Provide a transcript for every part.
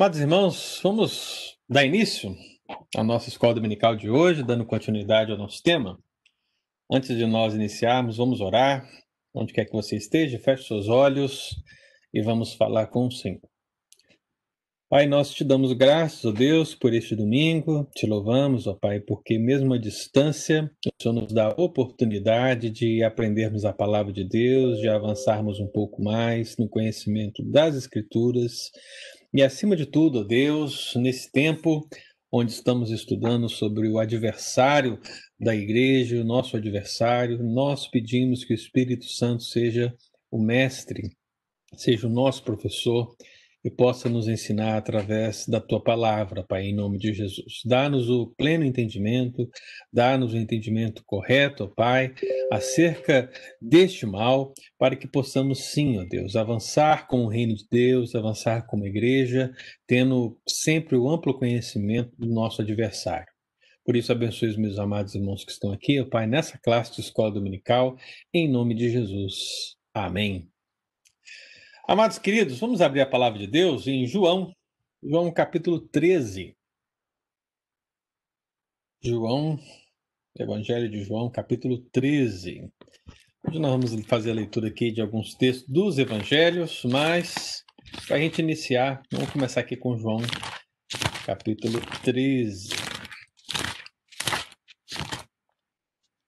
Amados irmãos, vamos dar início à nossa escola dominical de hoje, dando continuidade ao nosso tema. Antes de nós iniciarmos, vamos orar. Onde quer que você esteja, feche seus olhos e vamos falar com o Senhor. Pai, nós te damos graças, ó Deus, por este domingo. Te louvamos, ó Pai, porque mesmo à distância, o Senhor nos dá a oportunidade de aprendermos a palavra de Deus, de avançarmos um pouco mais no conhecimento das Escrituras. E acima de tudo, Deus, nesse tempo onde estamos estudando sobre o adversário da igreja, o nosso adversário, nós pedimos que o Espírito Santo seja o mestre, seja o nosso professor e possa nos ensinar através da tua palavra, Pai, em nome de Jesus. Dá-nos o pleno entendimento, dá-nos o entendimento correto, Pai, acerca deste mal, para que possamos sim, ó Deus, avançar com o reino de Deus, avançar como igreja, tendo sempre o amplo conhecimento do nosso adversário. Por isso, abençoe os meus amados irmãos que estão aqui, ó Pai, nessa classe de escola dominical, em nome de Jesus. Amém. Amados queridos, vamos abrir a palavra de Deus em João, João capítulo 13. João, Evangelho de João, capítulo 13. Hoje nós vamos fazer a leitura aqui de alguns textos dos evangelhos, mas para a gente iniciar, vamos começar aqui com João, capítulo 13.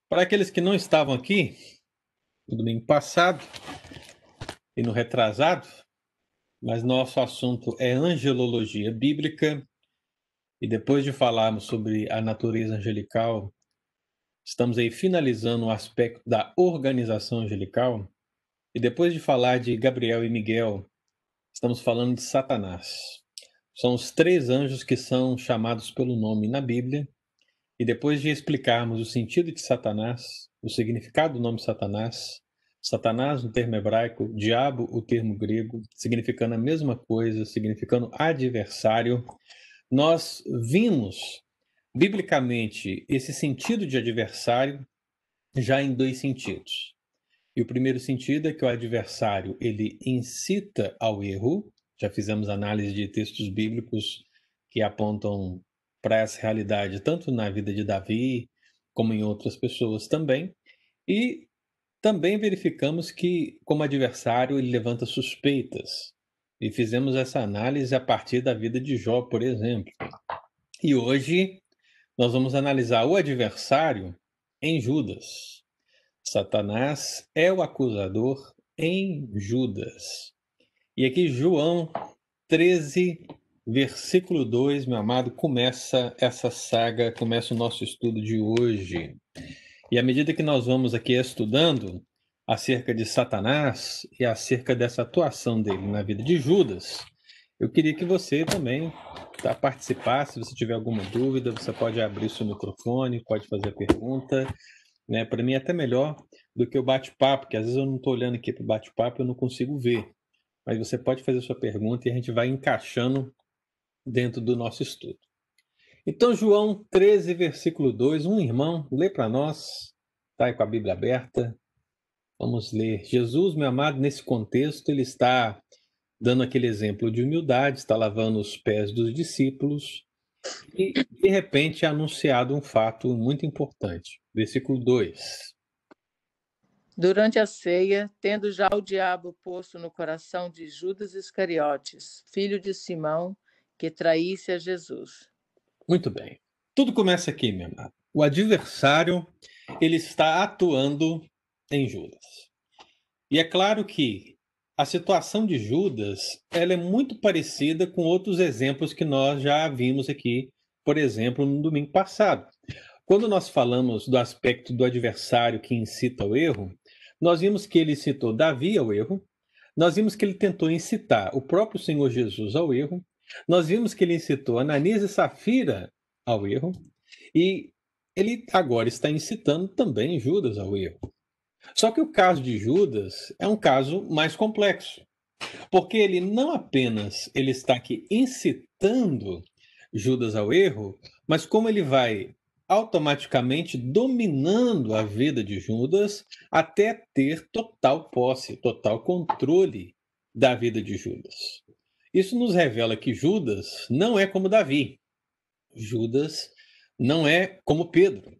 Para aqueles que não estavam aqui no domingo passado, e no retrasado, mas nosso assunto é angelologia bíblica. E depois de falarmos sobre a natureza angelical, estamos aí finalizando o aspecto da organização angelical. E depois de falar de Gabriel e Miguel, estamos falando de Satanás. São os três anjos que são chamados pelo nome na Bíblia. E depois de explicarmos o sentido de Satanás, o significado do nome Satanás, Satanás, no termo hebraico, diabo, o termo grego, significando a mesma coisa, significando adversário. Nós vimos, biblicamente, esse sentido de adversário já em dois sentidos. E o primeiro sentido é que o adversário ele incita ao erro. Já fizemos análise de textos bíblicos que apontam para essa realidade, tanto na vida de Davi, como em outras pessoas também. E também verificamos que, como adversário, ele levanta suspeitas. E fizemos essa análise a partir da vida de Jó, por exemplo. E hoje nós vamos analisar o adversário em Judas. Satanás é o acusador em Judas. E aqui João 13, versículo 2, meu amado, começa essa saga, começa o nosso estudo de hoje. E à medida que nós vamos aqui estudando acerca de Satanás e acerca dessa atuação dele na vida de Judas, eu queria que você também tá, participasse. Se você tiver alguma dúvida, você pode abrir seu microfone, pode fazer a pergunta. Né? Para mim é até melhor do que o bate-papo, porque às vezes eu não estou olhando aqui para o bate-papo eu não consigo ver. Mas você pode fazer sua pergunta e a gente vai encaixando dentro do nosso estudo. Então, João 13, versículo 2, um irmão, lê para nós, está aí com a Bíblia aberta. Vamos ler. Jesus, meu amado, nesse contexto, ele está dando aquele exemplo de humildade, está lavando os pés dos discípulos e, de repente, é anunciado um fato muito importante. Versículo 2. Durante a ceia, tendo já o diabo posto no coração de Judas Iscariotes, filho de Simão, que traísse a Jesus. Muito bem. Tudo começa aqui, meu amado. O adversário, ele está atuando em Judas. E é claro que a situação de Judas, ela é muito parecida com outros exemplos que nós já vimos aqui, por exemplo, no domingo passado. Quando nós falamos do aspecto do adversário que incita ao erro, nós vimos que ele incitou Davi ao erro, nós vimos que ele tentou incitar o próprio Senhor Jesus ao erro, nós vimos que ele incitou Ananias e Safira ao erro e ele agora está incitando também Judas ao erro. Só que o caso de Judas é um caso mais complexo, porque ele não apenas ele está aqui incitando Judas ao erro, mas como ele vai automaticamente dominando a vida de Judas até ter total posse, total controle da vida de Judas. Isso nos revela que Judas não é como Davi. Judas não é como Pedro,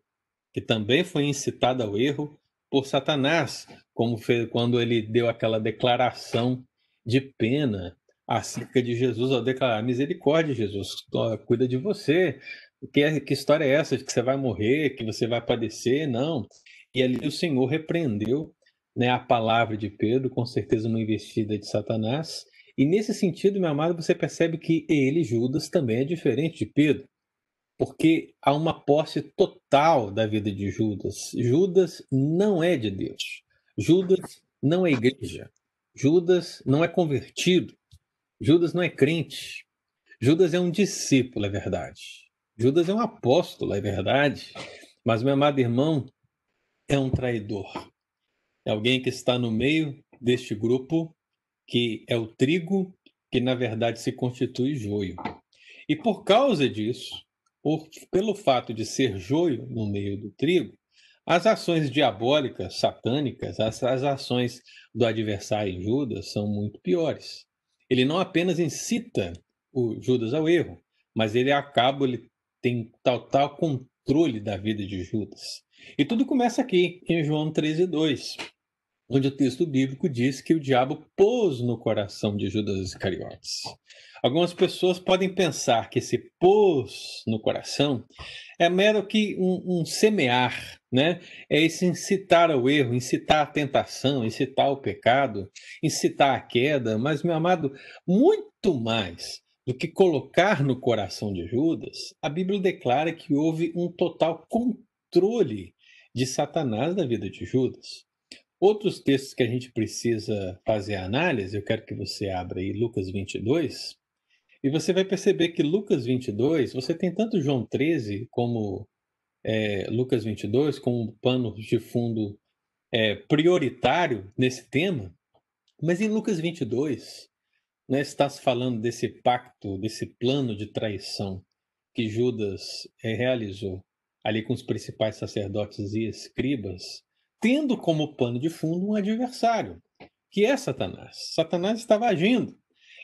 que também foi incitado ao erro por Satanás, como quando ele deu aquela declaração de pena acerca de Jesus ao declarar misericórdia, Jesus, cuida de você. Que, que história é essa de que você vai morrer, que você vai padecer? Não. E ali o Senhor repreendeu né, a palavra de Pedro, com certeza uma investida de Satanás. E nesse sentido, meu amado, você percebe que ele, Judas, também é diferente de Pedro, porque há uma posse total da vida de Judas. Judas não é de Deus. Judas não é igreja. Judas não é convertido. Judas não é crente. Judas é um discípulo, é verdade. Judas é um apóstolo, é verdade. Mas, meu amado irmão, é um traidor. É alguém que está no meio deste grupo que é o trigo que na verdade se constitui joio. E por causa disso, por, pelo fato de ser joio no meio do trigo, as ações diabólicas, satânicas, as, as ações do adversário Judas são muito piores. Ele não apenas incita o Judas ao erro, mas ele acaba, ele tem total controle da vida de Judas. E tudo começa aqui, em João 13, 2 onde o texto bíblico diz que o diabo pôs no coração de Judas Iscariotes. Algumas pessoas podem pensar que esse pôs no coração é mero que um, um, semear, né? É esse incitar ao erro, incitar a tentação, incitar o pecado, incitar a queda, mas, meu amado, muito mais do que colocar no coração de Judas, a Bíblia declara que houve um total controle de Satanás na vida de Judas. Outros textos que a gente precisa fazer análise, eu quero que você abra aí Lucas 22, e você vai perceber que Lucas 22, você tem tanto João 13 como é, Lucas 22 como pano de fundo é, prioritário nesse tema, mas em Lucas 22, né, está se falando desse pacto, desse plano de traição que Judas é, realizou ali com os principais sacerdotes e escribas, tendo como pano de fundo um adversário, que é Satanás. Satanás estava agindo.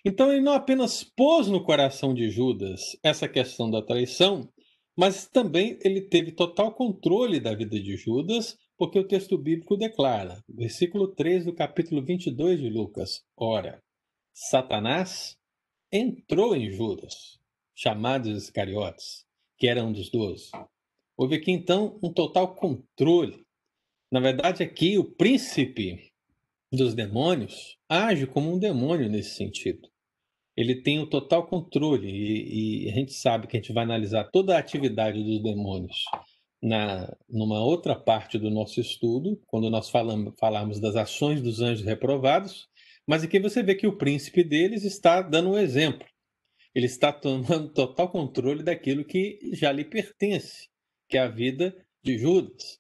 Então ele não apenas pôs no coração de Judas essa questão da traição, mas também ele teve total controle da vida de Judas, porque o texto bíblico declara, versículo 3 do capítulo 22 de Lucas: Ora, Satanás entrou em Judas, chamado Iscariotes, que era um dos doze. Houve aqui então um total controle na verdade, aqui o príncipe dos demônios age como um demônio nesse sentido. Ele tem o total controle e, e a gente sabe que a gente vai analisar toda a atividade dos demônios na numa outra parte do nosso estudo, quando nós falamos, falarmos das ações dos anjos reprovados, mas aqui você vê que o príncipe deles está dando um exemplo. Ele está tomando total controle daquilo que já lhe pertence, que é a vida de Judas.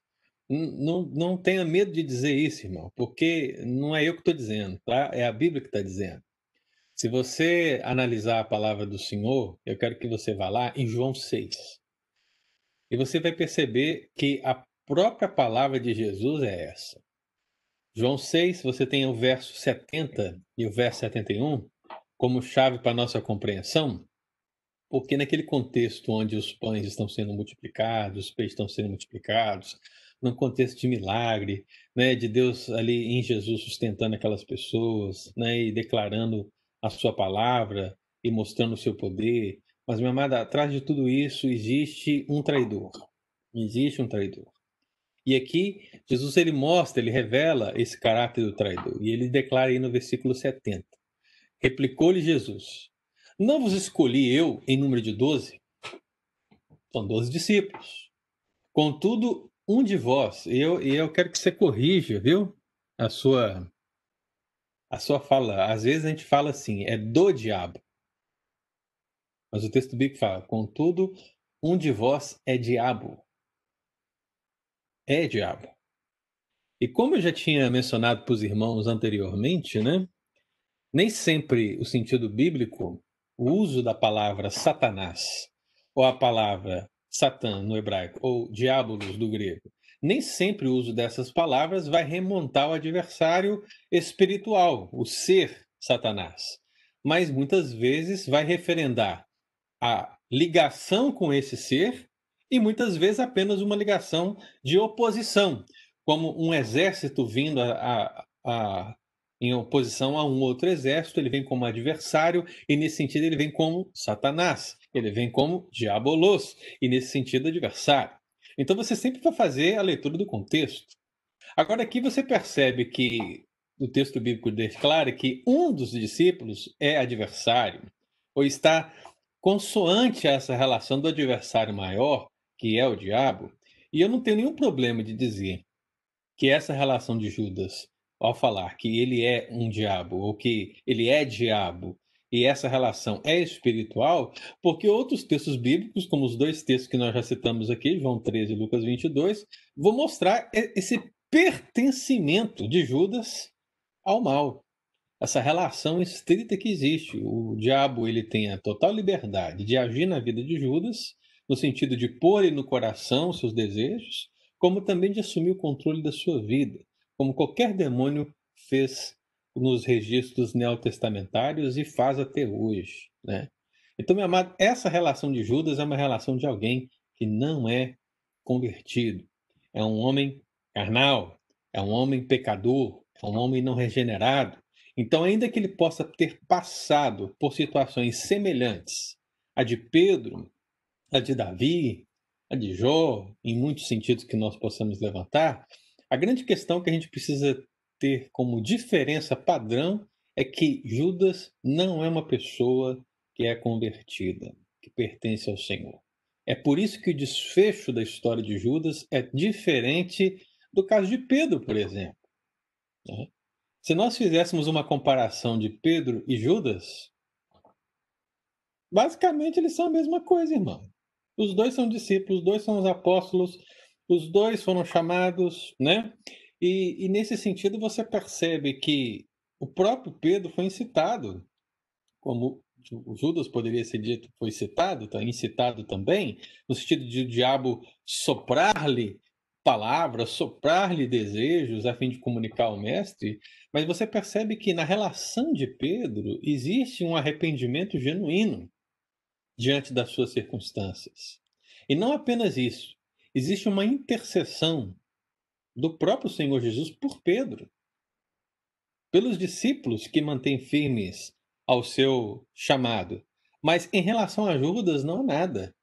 Não, não tenha medo de dizer isso, irmão, porque não é eu que estou dizendo, tá? É a Bíblia que está dizendo. Se você analisar a palavra do Senhor, eu quero que você vá lá em João 6. E você vai perceber que a própria palavra de Jesus é essa. João 6, você tem o verso 70 e o verso 71 como chave para nossa compreensão, porque naquele contexto onde os pães estão sendo multiplicados, os peixes estão sendo multiplicados, num contexto de milagre, né, de Deus ali em Jesus sustentando aquelas pessoas, né, e declarando a sua palavra e mostrando o seu poder. Mas, meu amado, atrás de tudo isso existe um traidor. Existe um traidor. E aqui Jesus ele mostra, ele revela esse caráter do traidor. E ele declara aí no versículo 70. Replicou-lhe Jesus: Não vos escolhi eu em número de doze? São doze discípulos. Contudo, um de vós, e eu, eu quero que você corrija, viu? A sua, a sua fala. Às vezes a gente fala assim, é do diabo. Mas o texto bíblico fala, contudo, um de vós é diabo. É diabo. E como eu já tinha mencionado para os irmãos anteriormente, né? Nem sempre o sentido bíblico, o uso da palavra Satanás ou a palavra Satã no hebraico, ou diabolos do grego, nem sempre o uso dessas palavras vai remontar ao adversário espiritual, o ser Satanás. mas muitas vezes vai referendar a ligação com esse ser e muitas vezes apenas uma ligação de oposição, como um exército vindo a, a, a, em oposição a um outro exército, ele vem como adversário, e nesse sentido ele vem como Satanás, ele vem como diabolos, e nesse sentido adversário. Então você sempre vai fazer a leitura do contexto. Agora aqui você percebe que o texto bíblico declara que um dos discípulos é adversário, ou está consoante a essa relação do adversário maior, que é o diabo, e eu não tenho nenhum problema de dizer que essa relação de Judas, ao falar que ele é um diabo, ou que ele é diabo, e essa relação é espiritual, porque outros textos bíblicos, como os dois textos que nós já citamos aqui, João 13 e Lucas 22, vão mostrar esse pertencimento de Judas ao mal. Essa relação estrita que existe. O diabo ele tem a total liberdade de agir na vida de Judas, no sentido de pôr no coração seus desejos, como também de assumir o controle da sua vida, como qualquer demônio fez nos registros neotestamentários e faz até hoje. Né? Então, meu amado, essa relação de Judas é uma relação de alguém que não é convertido. É um homem carnal, é um homem pecador, é um homem não regenerado. Então, ainda que ele possa ter passado por situações semelhantes à de Pedro, a de Davi, a de Jó, em muitos sentidos que nós possamos levantar, a grande questão que a gente precisa ter como diferença padrão é que Judas não é uma pessoa que é convertida, que pertence ao Senhor. É por isso que o desfecho da história de Judas é diferente do caso de Pedro, por exemplo. Né? Se nós fizéssemos uma comparação de Pedro e Judas, basicamente eles são a mesma coisa, irmão. Os dois são discípulos, os dois são os apóstolos, os dois foram chamados, né? E, e nesse sentido você percebe que o próprio Pedro foi incitado, como Judas poderia ser dito, foi citado, tá incitado também, no sentido de o diabo soprar-lhe palavras, soprar-lhe desejos a fim de comunicar ao mestre, mas você percebe que na relação de Pedro existe um arrependimento genuíno diante das suas circunstâncias. E não apenas isso, existe uma intercessão do próprio Senhor Jesus por Pedro, pelos discípulos que mantêm firmes ao seu chamado. Mas em relação a Judas, não nada.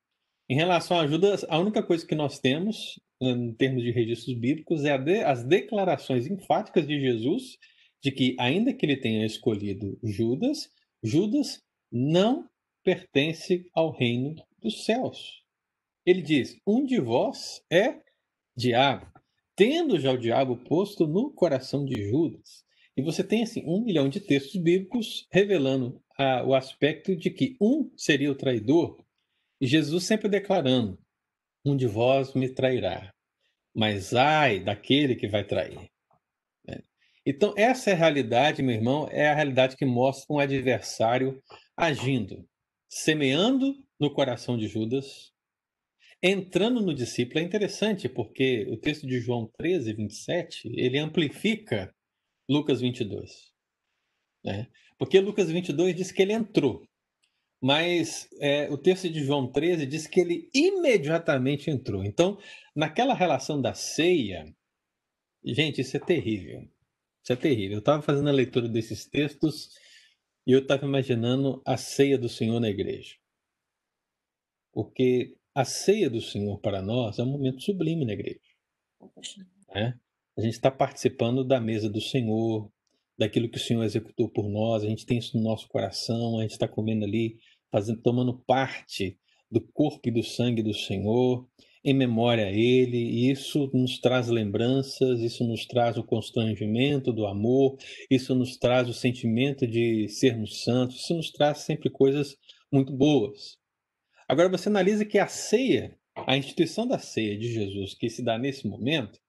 Em relação a Judas, a única coisa que nós temos em termos de registros bíblicos, é de, as declarações enfáticas de Jesus de que, ainda que ele tenha escolhido Judas, Judas não pertence ao reino dos céus. Ele diz: Um de vós é diabo, tendo já o diabo posto no coração de Judas. E você tem assim um milhão de textos bíblicos revelando o aspecto de que um seria o traidor, e Jesus sempre declarando: um de vós me trairá, mas ai daquele que vai trair. Né? Então, essa é a realidade, meu irmão, é a realidade que mostra um adversário agindo, semeando no coração de Judas, entrando no discípulo. É interessante porque o texto de João 13, 27, ele amplifica Lucas 22. Né? Porque Lucas 22 diz que ele entrou. Mas é, o texto de João 13 diz que ele imediatamente entrou. Então, naquela relação da ceia, gente, isso é terrível. Isso é terrível. Eu estava fazendo a leitura desses textos e eu estava imaginando a ceia do Senhor na igreja. Porque a ceia do Senhor para nós é um momento sublime na igreja. Né? A gente está participando da mesa do Senhor, daquilo que o Senhor executou por nós, a gente tem isso no nosso coração, a gente está comendo ali, fazendo, tomando parte do corpo e do sangue do Senhor, em memória a Ele, e isso nos traz lembranças, isso nos traz o constrangimento do amor, isso nos traz o sentimento de sermos santos, isso nos traz sempre coisas muito boas. Agora você analisa que a ceia, a instituição da ceia de Jesus que se dá nesse momento,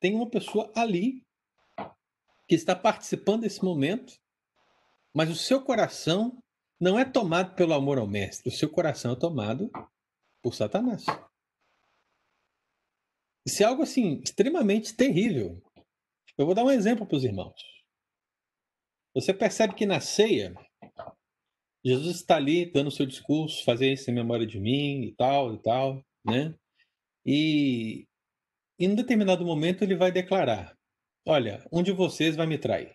tem uma pessoa ali que está participando desse momento, mas o seu coração não é tomado pelo amor ao mestre, o seu coração é tomado por Satanás. Isso é algo assim extremamente terrível. Eu vou dar um exemplo para os irmãos. Você percebe que na ceia Jesus está ali dando o seu discurso, fazer isso em memória de mim e tal e tal, né? E em um determinado momento ele vai declarar: Olha, um de vocês vai me trair.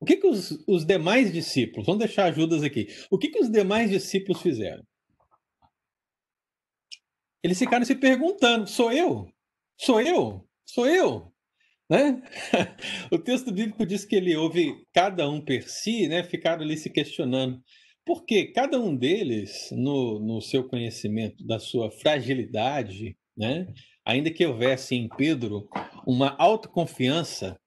O que, que os, os demais discípulos, vamos deixar Judas aqui, o que, que os demais discípulos fizeram? Eles ficaram se perguntando: sou eu? Sou eu? Sou eu? Né? o texto bíblico diz que ele ouve cada um per si, né? ficaram ali se questionando. Porque cada um deles, no, no seu conhecimento da sua fragilidade, né? ainda que houvesse em Pedro uma autoconfiança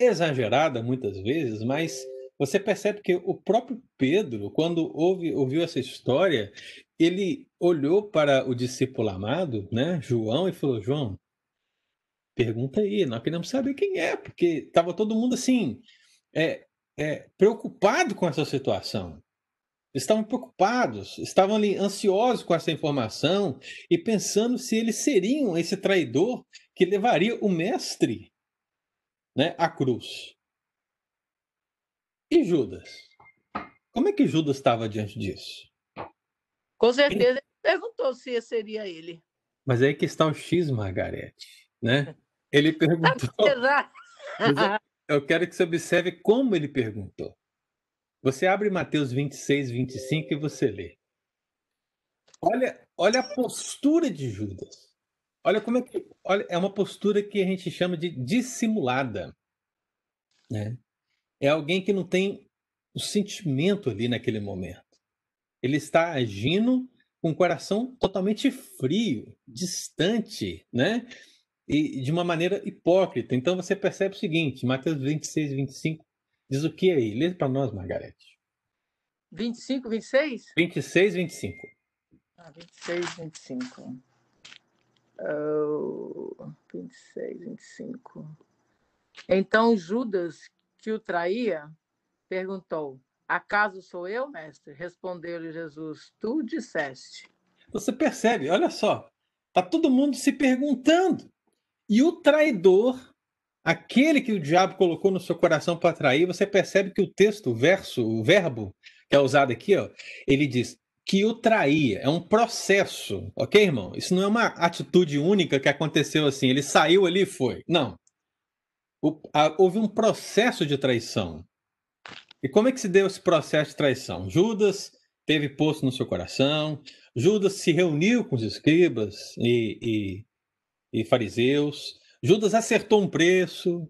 exagerada muitas vezes, mas você percebe que o próprio Pedro, quando ouve, ouviu essa história, ele olhou para o discípulo amado, né, João, e falou: João, pergunta aí, nós queremos saber quem é, porque estava todo mundo assim, é, é, preocupado com essa situação. Estavam preocupados, estavam ali ansiosos com essa informação e pensando se eles seriam esse traidor que levaria o mestre né, à cruz. E Judas? Como é que Judas estava diante disso? Com certeza ele perguntou se seria ele. Mas aí que está o X, Margarete, né? Ele perguntou. eu quero que você observe como ele perguntou. Você abre Mateus 26, 25 e você lê. Olha, olha a postura de Judas. Olha como é que. Olha, é uma postura que a gente chama de dissimulada. Né? É alguém que não tem o sentimento ali naquele momento. Ele está agindo com o coração totalmente frio, distante, né? E de uma maneira hipócrita. Então você percebe o seguinte: Mateus 26, 25 diz o que aí? Lê para nós, Margarete. 25, 26? 26, 25. Ah, 26, 25. Oh, 26, 25. Então Judas, que o traía, perguntou: Acaso sou eu, mestre? Respondeu-lhe Jesus: Tu disseste. Você percebe, olha só, tá todo mundo se perguntando. E o traidor, aquele que o diabo colocou no seu coração para trair, você percebe que o texto, o verso, o verbo que é usado aqui, ó, ele diz que o traía. É um processo, ok, irmão? Isso não é uma atitude única que aconteceu assim. Ele saiu ali e foi. Não. O, a, houve um processo de traição. E como é que se deu esse processo de traição? Judas teve posto no seu coração, Judas se reuniu com os escribas e, e fariseus. Judas acertou um preço,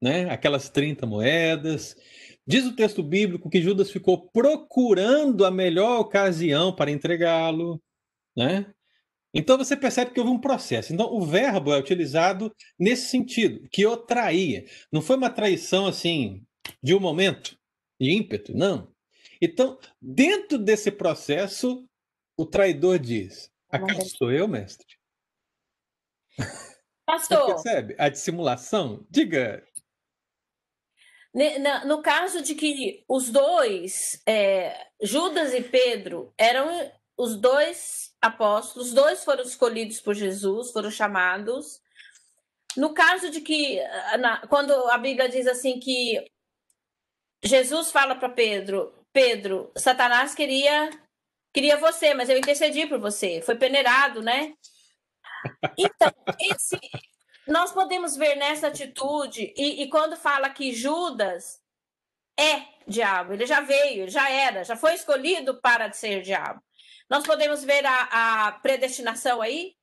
né? aquelas 30 moedas. Diz o texto bíblico que Judas ficou procurando a melhor ocasião para entregá-lo. Né? Então você percebe que houve um processo. Então o verbo é utilizado nesse sentido, que o traía. Não foi uma traição assim de um momento, de ímpeto, não. Então, dentro desse processo, o traidor diz: Acaso sou eu, mestre? Pastor. Você percebe a dissimulação? Diga. No caso de que os dois, é, Judas e Pedro, eram os dois apóstolos, os dois foram escolhidos por Jesus, foram chamados. No caso de que, na, quando a Bíblia diz assim que Jesus fala para Pedro, Pedro, Satanás queria queria você, mas eu intercedi por você. Foi peneirado, né? Então, esse, nós podemos ver nessa atitude, e, e, quando fala que Judas é diabo, ele já veio, já era, já foi escolhido para ser diabo. Nós podemos ver a, a predestinação aí?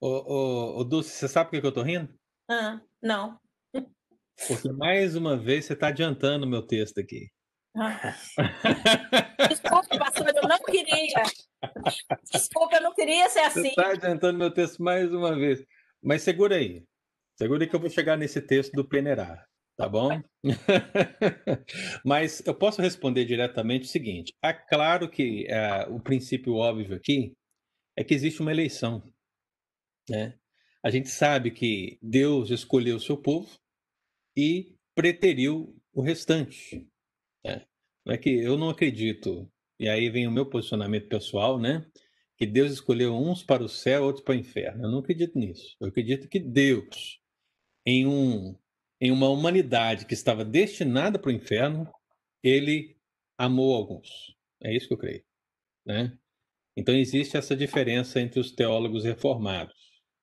Ô, ô, ô Dulce, você sabe por que eu tô rindo? Ah, não. Porque mais uma vez você está adiantando o meu texto aqui. Desculpa, pastor, eu não queria. Desculpa, eu não queria ser assim. Você está adiantando meu texto mais uma vez. Mas segura aí. Segura aí que eu vou chegar nesse texto do peneirar, tá bom? Mas eu posso responder diretamente o seguinte: é claro que é, o princípio óbvio aqui é que existe uma eleição. Né? A gente sabe que Deus escolheu o seu povo e preteriu o restante. É. É que eu não acredito, e aí vem o meu posicionamento pessoal, né? Que Deus escolheu uns para o céu, outros para o inferno. Eu não acredito nisso. Eu acredito que Deus, em, um, em uma humanidade que estava destinada para o inferno, ele amou alguns. É isso que eu creio. Né? Então existe essa diferença entre os teólogos reformados.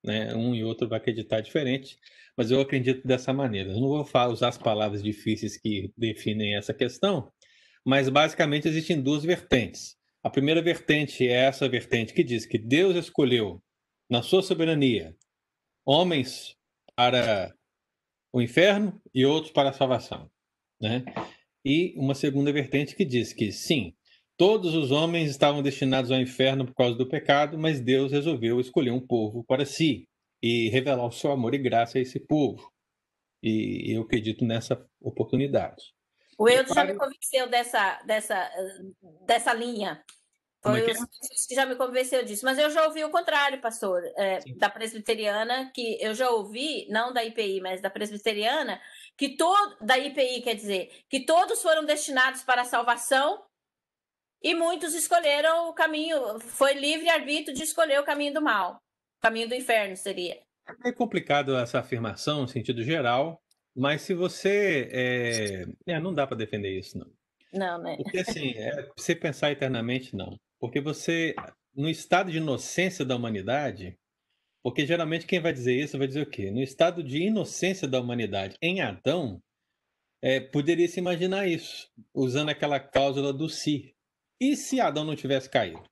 Né? Um e outro vai acreditar diferente, mas eu acredito dessa maneira. Eu não vou usar as palavras difíceis que definem essa questão, mas basicamente existem duas vertentes. A primeira vertente é essa vertente que diz que Deus escolheu, na sua soberania, homens para o inferno e outros para a salvação. Né? E uma segunda vertente que diz que, sim, todos os homens estavam destinados ao inferno por causa do pecado, mas Deus resolveu escolher um povo para si e revelar o seu amor e graça a esse povo. E eu acredito nessa oportunidade. O Eudo já me convenceu dessa, dessa, dessa linha. Foi é, é? os que já me convenceu disso. Mas eu já ouvi o contrário, pastor, é, da presbiteriana, que eu já ouvi, não da IPI, mas da presbiteriana, que todo, da IPI, quer dizer, que todos foram destinados para a salvação e muitos escolheram o caminho, foi livre-arbítrio de escolher o caminho do mal, o caminho do inferno seria. É complicado essa afirmação, no sentido geral, mas se você. É... É, não dá para defender isso, não. Não, né? Porque assim, é, você pensar eternamente, não. Porque você, no estado de inocência da humanidade, porque geralmente quem vai dizer isso vai dizer o quê? No estado de inocência da humanidade, em Adão, é, poderia se imaginar isso, usando aquela cláusula do si. E se Adão não tivesse caído?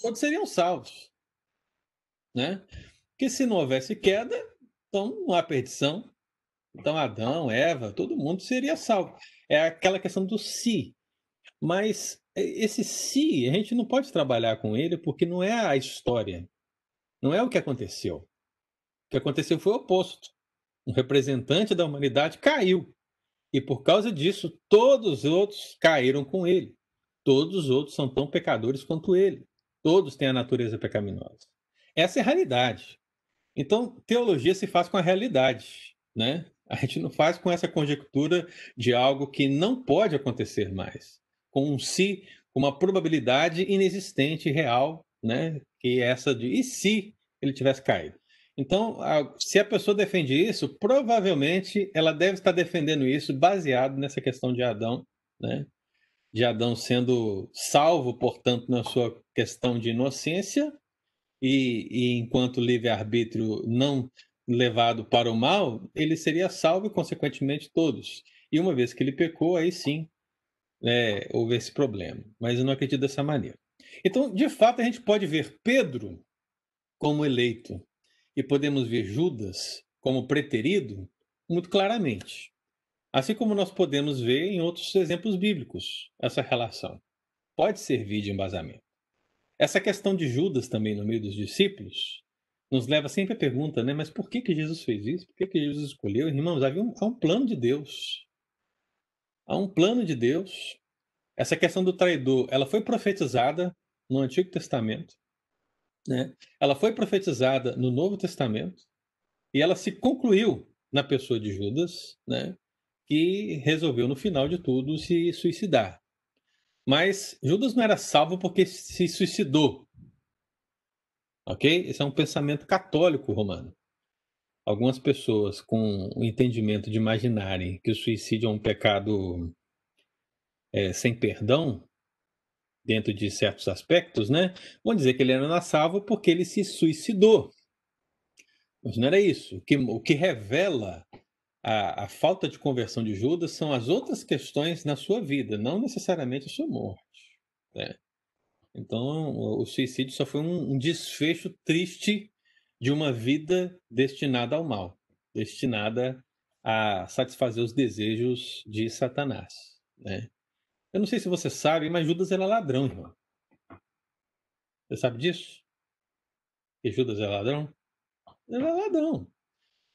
Todos seriam salvos. Né? Porque se não houvesse queda, então não há perdição. Então Adão, Eva, todo mundo seria salvo. É aquela questão do si. Mas esse se, a gente não pode trabalhar com ele porque não é a história. Não é o que aconteceu. O que aconteceu foi o oposto. Um representante da humanidade caiu. E por causa disso, todos os outros caíram com ele. Todos os outros são tão pecadores quanto ele. Todos têm a natureza pecaminosa. Essa é a realidade. Então, teologia se faz com a realidade, né? A gente não faz com essa conjectura de algo que não pode acontecer mais com um se, uma probabilidade inexistente, real, né? Que é essa de e se ele tivesse caído. Então, se a pessoa defende isso, provavelmente ela deve estar defendendo isso baseado nessa questão de Adão, né? De Adão sendo salvo, portanto, na sua questão de inocência, e, e enquanto livre-arbítrio não levado para o mal, ele seria salvo e, consequentemente, todos. E uma vez que ele pecou, aí sim é, houve esse problema. Mas eu não acredito dessa maneira. Então, de fato, a gente pode ver Pedro como eleito e podemos ver Judas como preterido muito claramente. Assim como nós podemos ver em outros exemplos bíblicos essa relação. Pode servir de embasamento. Essa questão de Judas também no meio dos discípulos nos leva sempre à pergunta, né? Mas por que, que Jesus fez isso? Por que, que Jesus escolheu? Irmãos, havia um, há um plano de Deus. Há um plano de Deus. Essa questão do traidor, ela foi profetizada no Antigo Testamento, né? Ela foi profetizada no Novo Testamento e ela se concluiu na pessoa de Judas, né? Que resolveu no final de tudo se suicidar. Mas Judas não era salvo porque se suicidou. Ok? Esse é um pensamento católico romano algumas pessoas com o entendimento de imaginarem que o suicídio é um pecado é, sem perdão, dentro de certos aspectos, né? Vão dizer que ele era salvo porque ele se suicidou. Mas não era isso. O que, o que revela a, a, falta de conversão de Judas são as outras questões na sua vida, não necessariamente a sua morte. Né? Então, o suicídio só foi um, um desfecho triste de uma vida destinada ao mal, destinada a satisfazer os desejos de Satanás. Né? Eu não sei se você sabe, mas Judas era ladrão, irmão. Você sabe disso? Que Judas é ladrão? Ele é ladrão.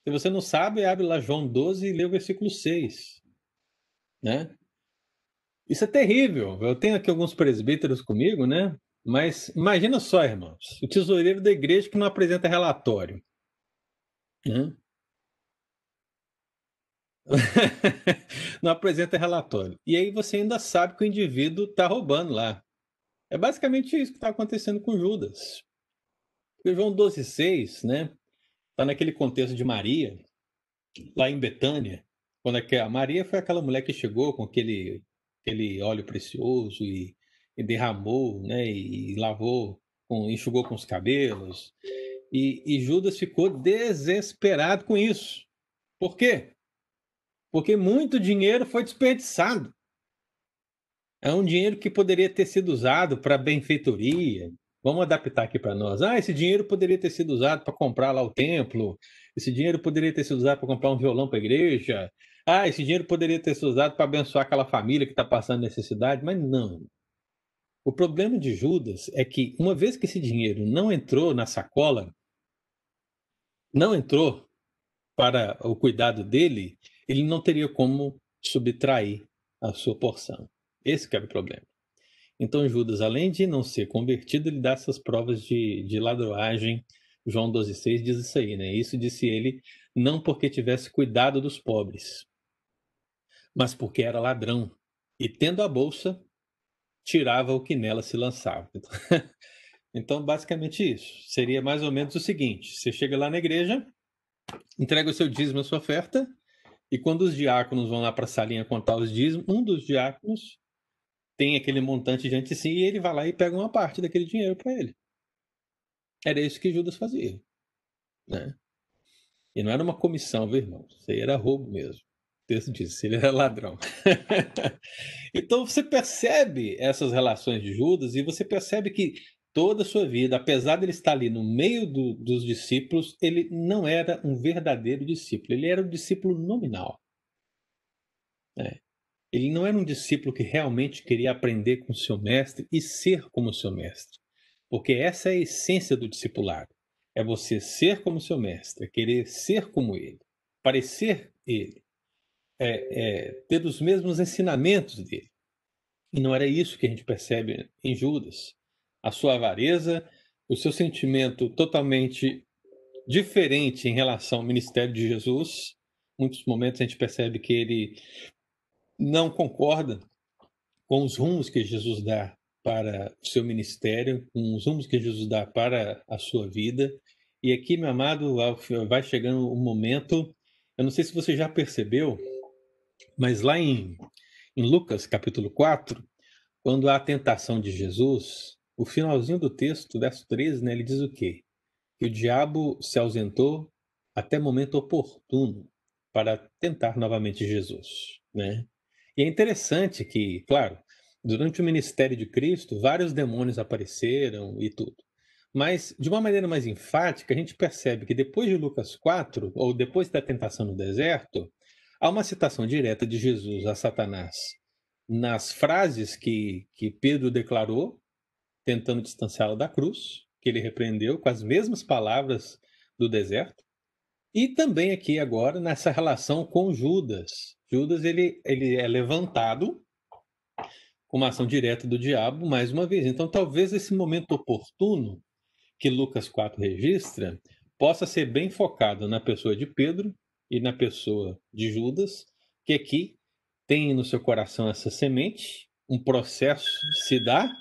Se você não sabe, abre lá João 12 e lê o versículo 6. Né? Isso é terrível. Eu tenho aqui alguns presbíteros comigo, né? Mas imagina só, irmãos, o tesoureiro da igreja que não apresenta relatório. Né? não apresenta relatório. E aí você ainda sabe que o indivíduo está roubando lá. É basicamente isso que está acontecendo com Judas. Porque João 12,6, né? Está naquele contexto de Maria, lá em Betânia, Quando é que a Maria foi aquela mulher que chegou com aquele, aquele óleo precioso e, e derramou, né? E, e lavou, com, enxugou com os cabelos. E, e Judas ficou desesperado com isso. Por quê? Porque muito dinheiro foi desperdiçado. É um dinheiro que poderia ter sido usado para benfeitoria. Vamos adaptar aqui para nós. Ah, esse dinheiro poderia ter sido usado para comprar lá o templo. Esse dinheiro poderia ter sido usado para comprar um violão para a igreja. Ah, esse dinheiro poderia ter sido usado para abençoar aquela família que está passando necessidade. Mas não. O problema de Judas é que, uma vez que esse dinheiro não entrou na sacola, não entrou para o cuidado dele, ele não teria como subtrair a sua porção. Esse que o problema. Então Judas, além de não ser convertido, ele dá essas provas de, de ladroagem. João 12,6 diz isso aí, né? Isso disse ele não porque tivesse cuidado dos pobres, mas porque era ladrão. E tendo a bolsa, tirava o que nela se lançava. Então, basicamente isso. Seria mais ou menos o seguinte: você chega lá na igreja, entrega o seu dízimo, a sua oferta, e quando os diáconos vão lá para a salinha contar os dízimos, um dos diáconos tem aquele montante diante de si e ele vai lá e pega uma parte daquele dinheiro para ele. Era isso que Judas fazia. Né? E não era uma comissão, viu, irmão? Isso aí era roubo mesmo. O texto diz, ele era ladrão. então você percebe essas relações de Judas e você percebe que toda a sua vida, apesar de ele estar ali no meio do, dos discípulos, ele não era um verdadeiro discípulo, ele era um discípulo nominal. É. Ele não era um discípulo que realmente queria aprender com o seu mestre e ser como o seu mestre. Porque essa é a essência do discipulado. É você ser como o seu mestre, é querer ser como ele, parecer ele, é, é, ter os mesmos ensinamentos dele. E não era isso que a gente percebe em Judas a sua avareza, o seu sentimento totalmente diferente em relação ao ministério de Jesus. Muitos momentos a gente percebe que ele não concorda com os rumos que Jesus dá para o seu ministério, com os rumos que Jesus dá para a sua vida. E aqui, meu amado, vai chegando um momento, eu não sei se você já percebeu, mas lá em, em Lucas capítulo 4, quando há a tentação de Jesus, o finalzinho do texto, verso 13, né, ele diz o quê? Que o diabo se ausentou até momento oportuno para tentar novamente Jesus, né? E é interessante que, claro, durante o ministério de Cristo, vários demônios apareceram e tudo. Mas, de uma maneira mais enfática, a gente percebe que depois de Lucas 4, ou depois da tentação no deserto, há uma citação direta de Jesus a Satanás nas frases que, que Pedro declarou tentando distanciá-lo da cruz, que ele repreendeu com as mesmas palavras do deserto, e também aqui agora nessa relação com Judas. Judas ele, ele é levantado com uma ação direta do diabo mais uma vez. Então talvez esse momento oportuno que Lucas 4 registra possa ser bem focado na pessoa de Pedro e na pessoa de Judas, que aqui tem no seu coração essa semente um processo se dá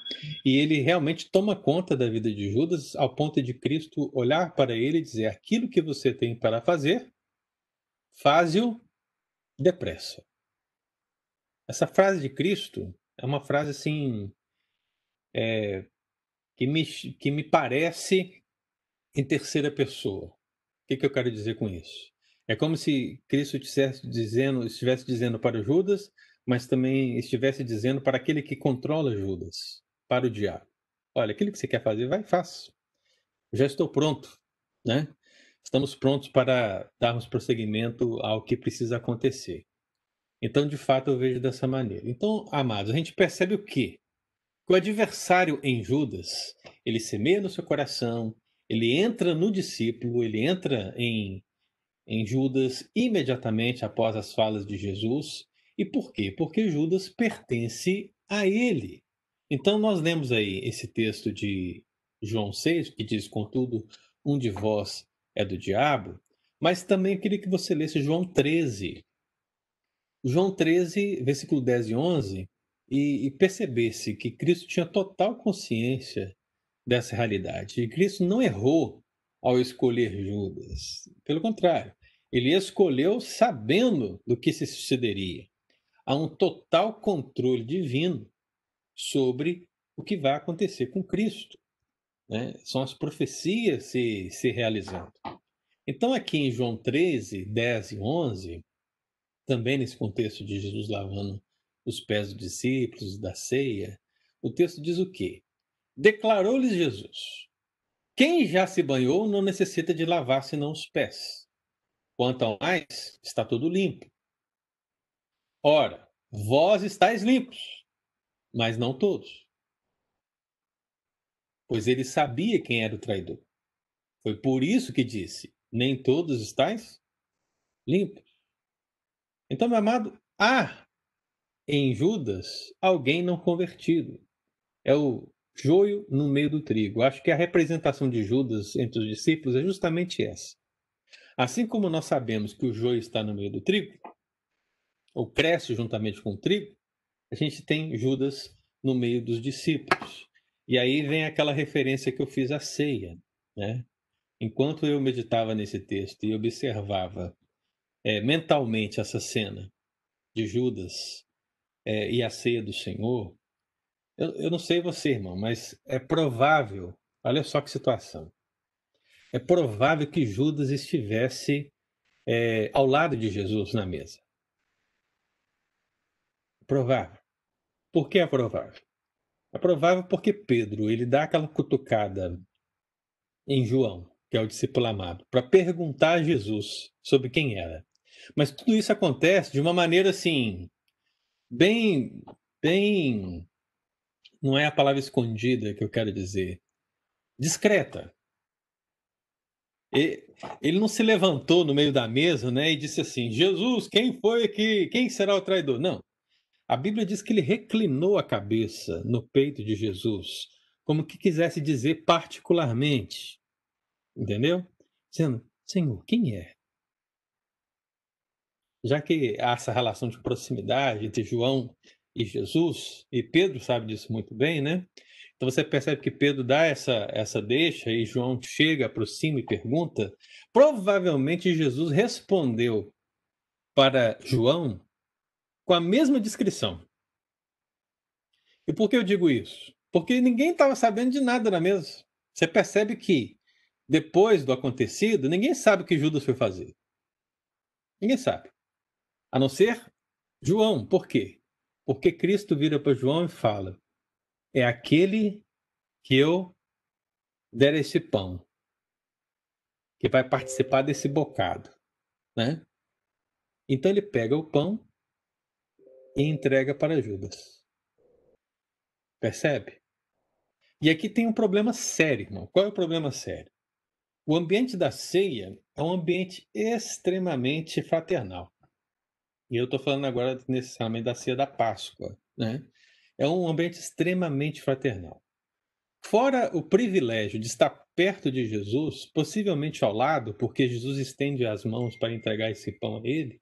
e ele realmente toma conta da vida de Judas ao ponto de Cristo olhar para ele e dizer: aquilo que você tem para fazer, faze-o depressa. Essa frase de Cristo é uma frase assim é, que, me, que me parece em terceira pessoa. O que, que eu quero dizer com isso? É como se Cristo estivesse dizendo, estivesse dizendo para Judas mas também estivesse dizendo para aquele que controla Judas, para o diabo: Olha, aquilo que você quer fazer, vai, faça. Já estou pronto, né? Estamos prontos para darmos prosseguimento ao que precisa acontecer. Então, de fato, eu vejo dessa maneira. Então, amados, a gente percebe o quê? Que o adversário em Judas, ele semeia no seu coração, ele entra no discípulo, ele entra em, em Judas imediatamente após as falas de Jesus, e por quê? Porque Judas pertence a ele. Então nós lemos aí esse texto de João 6, que diz, contudo, um de vós é do diabo, mas também eu queria que você lesse João 13. João 13, versículo 10 e 11, e, e percebesse que Cristo tinha total consciência dessa realidade. E Cristo não errou ao escolher Judas. Pelo contrário, Ele escolheu sabendo do que se sucederia. Há um total controle divino sobre o que vai acontecer com Cristo. Né? São as profecias se, se realizando. Então, aqui em João 13, 10 e 11, também nesse contexto de Jesus lavando os pés dos discípulos, da ceia, o texto diz o quê? Declarou-lhes Jesus: Quem já se banhou não necessita de lavar senão os pés. Quanto ao mais, está tudo limpo. Ora, vós estáis limpos, mas não todos. Pois ele sabia quem era o traidor. Foi por isso que disse: Nem todos estáis limpos. Então, meu amado, há em Judas alguém não convertido. É o joio no meio do trigo. Acho que a representação de Judas entre os discípulos é justamente essa. Assim como nós sabemos que o joio está no meio do trigo, ou cresce juntamente com o trigo, a gente tem Judas no meio dos discípulos. E aí vem aquela referência que eu fiz à ceia. Né? Enquanto eu meditava nesse texto e observava é, mentalmente essa cena de Judas é, e a ceia do Senhor, eu, eu não sei você, irmão, mas é provável, olha só que situação. É provável que Judas estivesse é, ao lado de Jesus na mesa. Provável. Por que é provável? É provável porque Pedro ele dá aquela cutucada em João, que é o discípulo amado, para perguntar a Jesus sobre quem era. Mas tudo isso acontece de uma maneira assim, bem, bem, não é a palavra escondida que eu quero dizer, discreta. Ele não se levantou no meio da mesa, né, e disse assim: Jesus, quem foi que, quem será o traidor? Não. A Bíblia diz que ele reclinou a cabeça no peito de Jesus, como que quisesse dizer particularmente, entendeu? Dizendo: Senhor, quem é? já que há essa relação de proximidade entre João e Jesus, e Pedro sabe disso muito bem, né? Então você percebe que Pedro dá essa, essa deixa e João chega, aproxima e pergunta. Provavelmente Jesus respondeu para João com a mesma descrição. E por que eu digo isso? Porque ninguém estava sabendo de nada na mesa. Você percebe que, depois do acontecido, ninguém sabe o que Judas foi fazer. Ninguém sabe. A não ser João. Por quê? Porque Cristo vira para João e fala: É aquele que eu der esse pão, que vai participar desse bocado. Né? Então ele pega o pão e entrega para Judas. Percebe? E aqui tem um problema sério, irmão. Qual é o problema sério? O ambiente da ceia é um ambiente extremamente fraternal. E eu estou falando agora necessariamente da ceia da Páscoa. Né? É um ambiente extremamente fraternal. Fora o privilégio de estar perto de Jesus, possivelmente ao lado, porque Jesus estende as mãos para entregar esse pão a ele,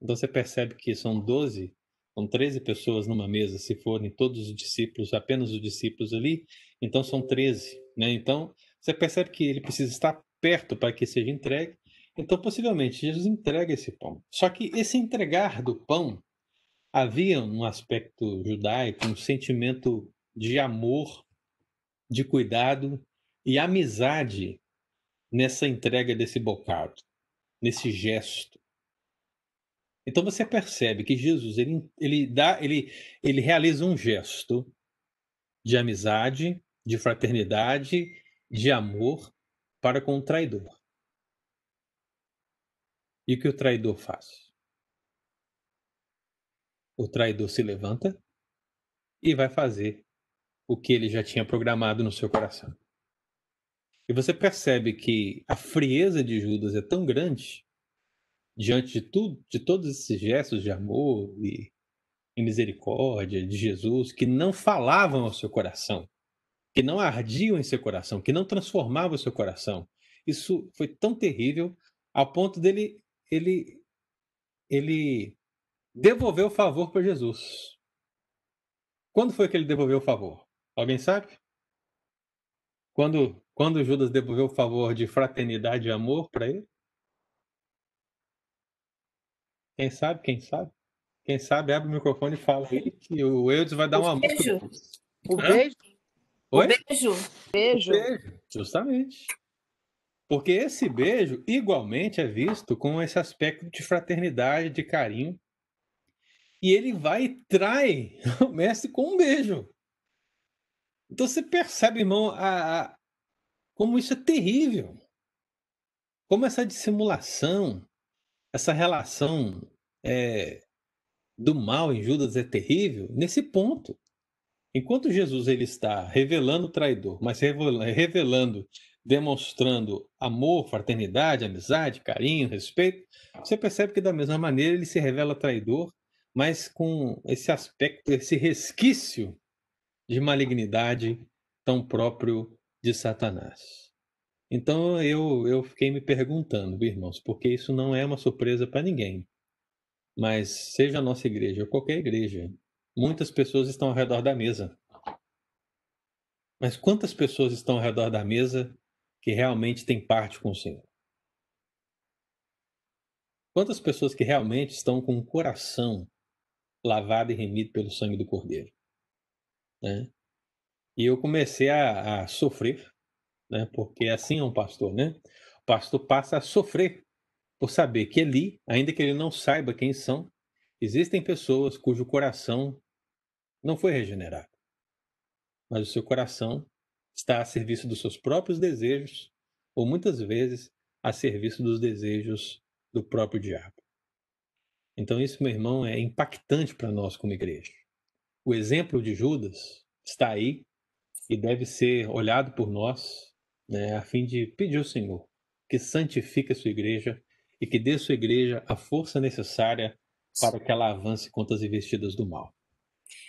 então você percebe que são 12, são 13 pessoas numa mesa, se forem todos os discípulos, apenas os discípulos ali, então são 13. Né? Então você percebe que ele precisa estar perto para que seja entregue, então, possivelmente, Jesus entrega esse pão. Só que esse entregar do pão havia um aspecto judaico, um sentimento de amor, de cuidado e amizade nessa entrega desse bocado, nesse gesto. Então você percebe que Jesus ele, ele dá, ele, ele realiza um gesto de amizade, de fraternidade, de amor para com o traidor. E o que o traidor faz? O traidor se levanta e vai fazer o que ele já tinha programado no seu coração. E você percebe que a frieza de Judas é tão grande diante de tudo, de todos esses gestos de amor e, e misericórdia de Jesus que não falavam ao seu coração, que não ardiam em seu coração, que não transformavam o seu coração. Isso foi tão terrível ao ponto dele ele, ele devolveu o favor para Jesus. Quando foi que ele devolveu o favor? Alguém sabe? Quando, quando Judas devolveu o favor de fraternidade e amor para ele? Quem sabe, quem sabe? Quem sabe abre o microfone e fala aí que o Eudes vai dar O uma beijo. música. O beijo, Oi? O beijo. beijo. Beijo, justamente. Porque esse beijo, igualmente, é visto com esse aspecto de fraternidade, de carinho. E ele vai e trai o mestre com um beijo. Então você percebe, irmão, a, a- como isso é terrível. Como essa dissimulação, essa relação é, do mal em Judas é terrível nesse ponto. Enquanto Jesus ele está revelando o traidor, mas revel- revelando, demonstrando amor, fraternidade, amizade, carinho, respeito, você percebe que da mesma maneira ele se revela traidor, mas com esse aspecto, esse resquício de malignidade tão próprio de Satanás. Então eu, eu fiquei me perguntando, irmãos, porque isso não é uma surpresa para ninguém. Mas seja a nossa igreja ou qualquer igreja, muitas pessoas estão ao redor da mesa. Mas quantas pessoas estão ao redor da mesa que realmente têm parte com o Senhor? Quantas pessoas que realmente estão com o coração lavado e remido pelo sangue do Cordeiro? Né? E eu comecei a, a sofrer, né? porque assim é um pastor, né? O pastor passa a sofrer por saber que ali, ainda que ele não saiba quem são, existem pessoas cujo coração não foi regenerado, mas o seu coração está a serviço dos seus próprios desejos, ou muitas vezes a serviço dos desejos do próprio diabo. Então, isso, meu irmão, é impactante para nós como igreja. O exemplo de Judas está aí e deve ser olhado por nós, né, a fim de pedir ao Senhor que santifique a sua igreja e que dê à sua igreja a força necessária para que ela avance contra as investidas do mal.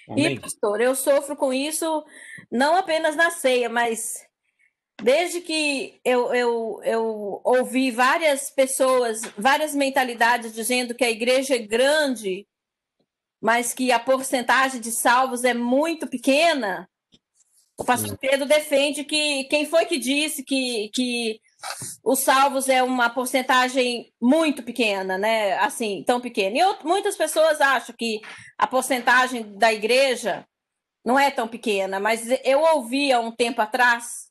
Amém? E, pastor, eu sofro com isso não apenas na ceia, mas desde que eu, eu, eu ouvi várias pessoas, várias mentalidades dizendo que a igreja é grande, mas que a porcentagem de salvos é muito pequena, o pastor Pedro defende que quem foi que disse que, que os salvos é uma porcentagem muito pequena, né? Assim, tão pequena. E eu- muitas pessoas acham que a porcentagem da igreja não é tão pequena, mas eu ouvi há um tempo atrás,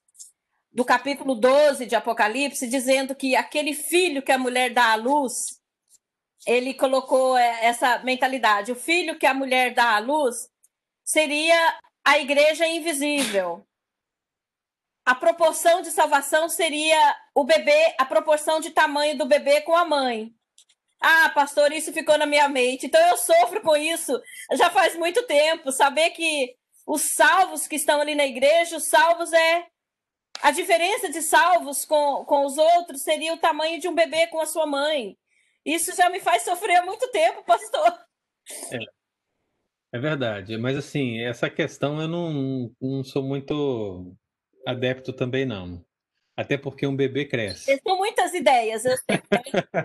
do capítulo 12 de Apocalipse, dizendo que aquele filho que a mulher dá à luz, ele colocou é, essa mentalidade: o filho que a mulher dá à luz seria a igreja invisível. A proporção de salvação seria o bebê, a proporção de tamanho do bebê com a mãe. Ah, pastor, isso ficou na minha mente. Então eu sofro com isso já faz muito tempo. Saber que os salvos que estão ali na igreja, os salvos é. A diferença de salvos com, com os outros seria o tamanho de um bebê com a sua mãe. Isso já me faz sofrer há muito tempo, pastor. É verdade, mas assim, essa questão eu não, não sou muito adepto também, não. Até porque um bebê cresce. São muitas ideias, eu sei,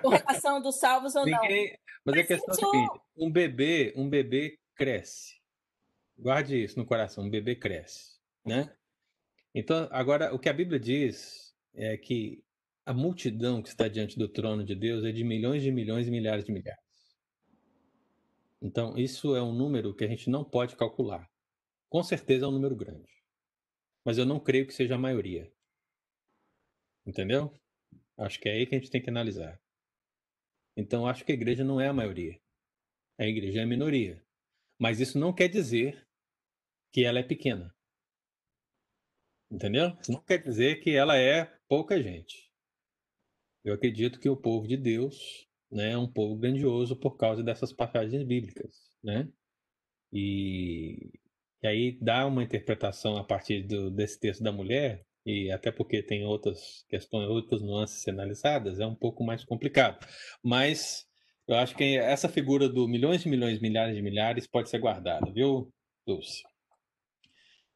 com relação dos salvos ou não. Ninguém- Mas a Mas questão é a seguinte: um bebê, um bebê cresce. Guarde isso no coração, um bebê cresce, né? Então, agora, o que a Bíblia diz é que a multidão que está diante do trono de Deus é de milhões de milhões e milhares de milhares. Então, isso é um número que a gente não pode calcular. Com certeza é um número grande. Mas eu não creio que seja a maioria. Entendeu? Acho que é aí que a gente tem que analisar. Então, acho que a igreja não é a maioria. A igreja é a minoria. Mas isso não quer dizer que ela é pequena. Entendeu? Isso não quer dizer que ela é pouca gente. Eu acredito que o povo de Deus né, é um povo grandioso por causa dessas passagens bíblicas. Né? E, e aí dá uma interpretação a partir do, desse texto da mulher, e até porque tem outras questões, outras nuances analisadas, é um pouco mais complicado. Mas eu acho que essa figura do milhões de milhões, milhares de milhares pode ser guardada, viu, Dulce?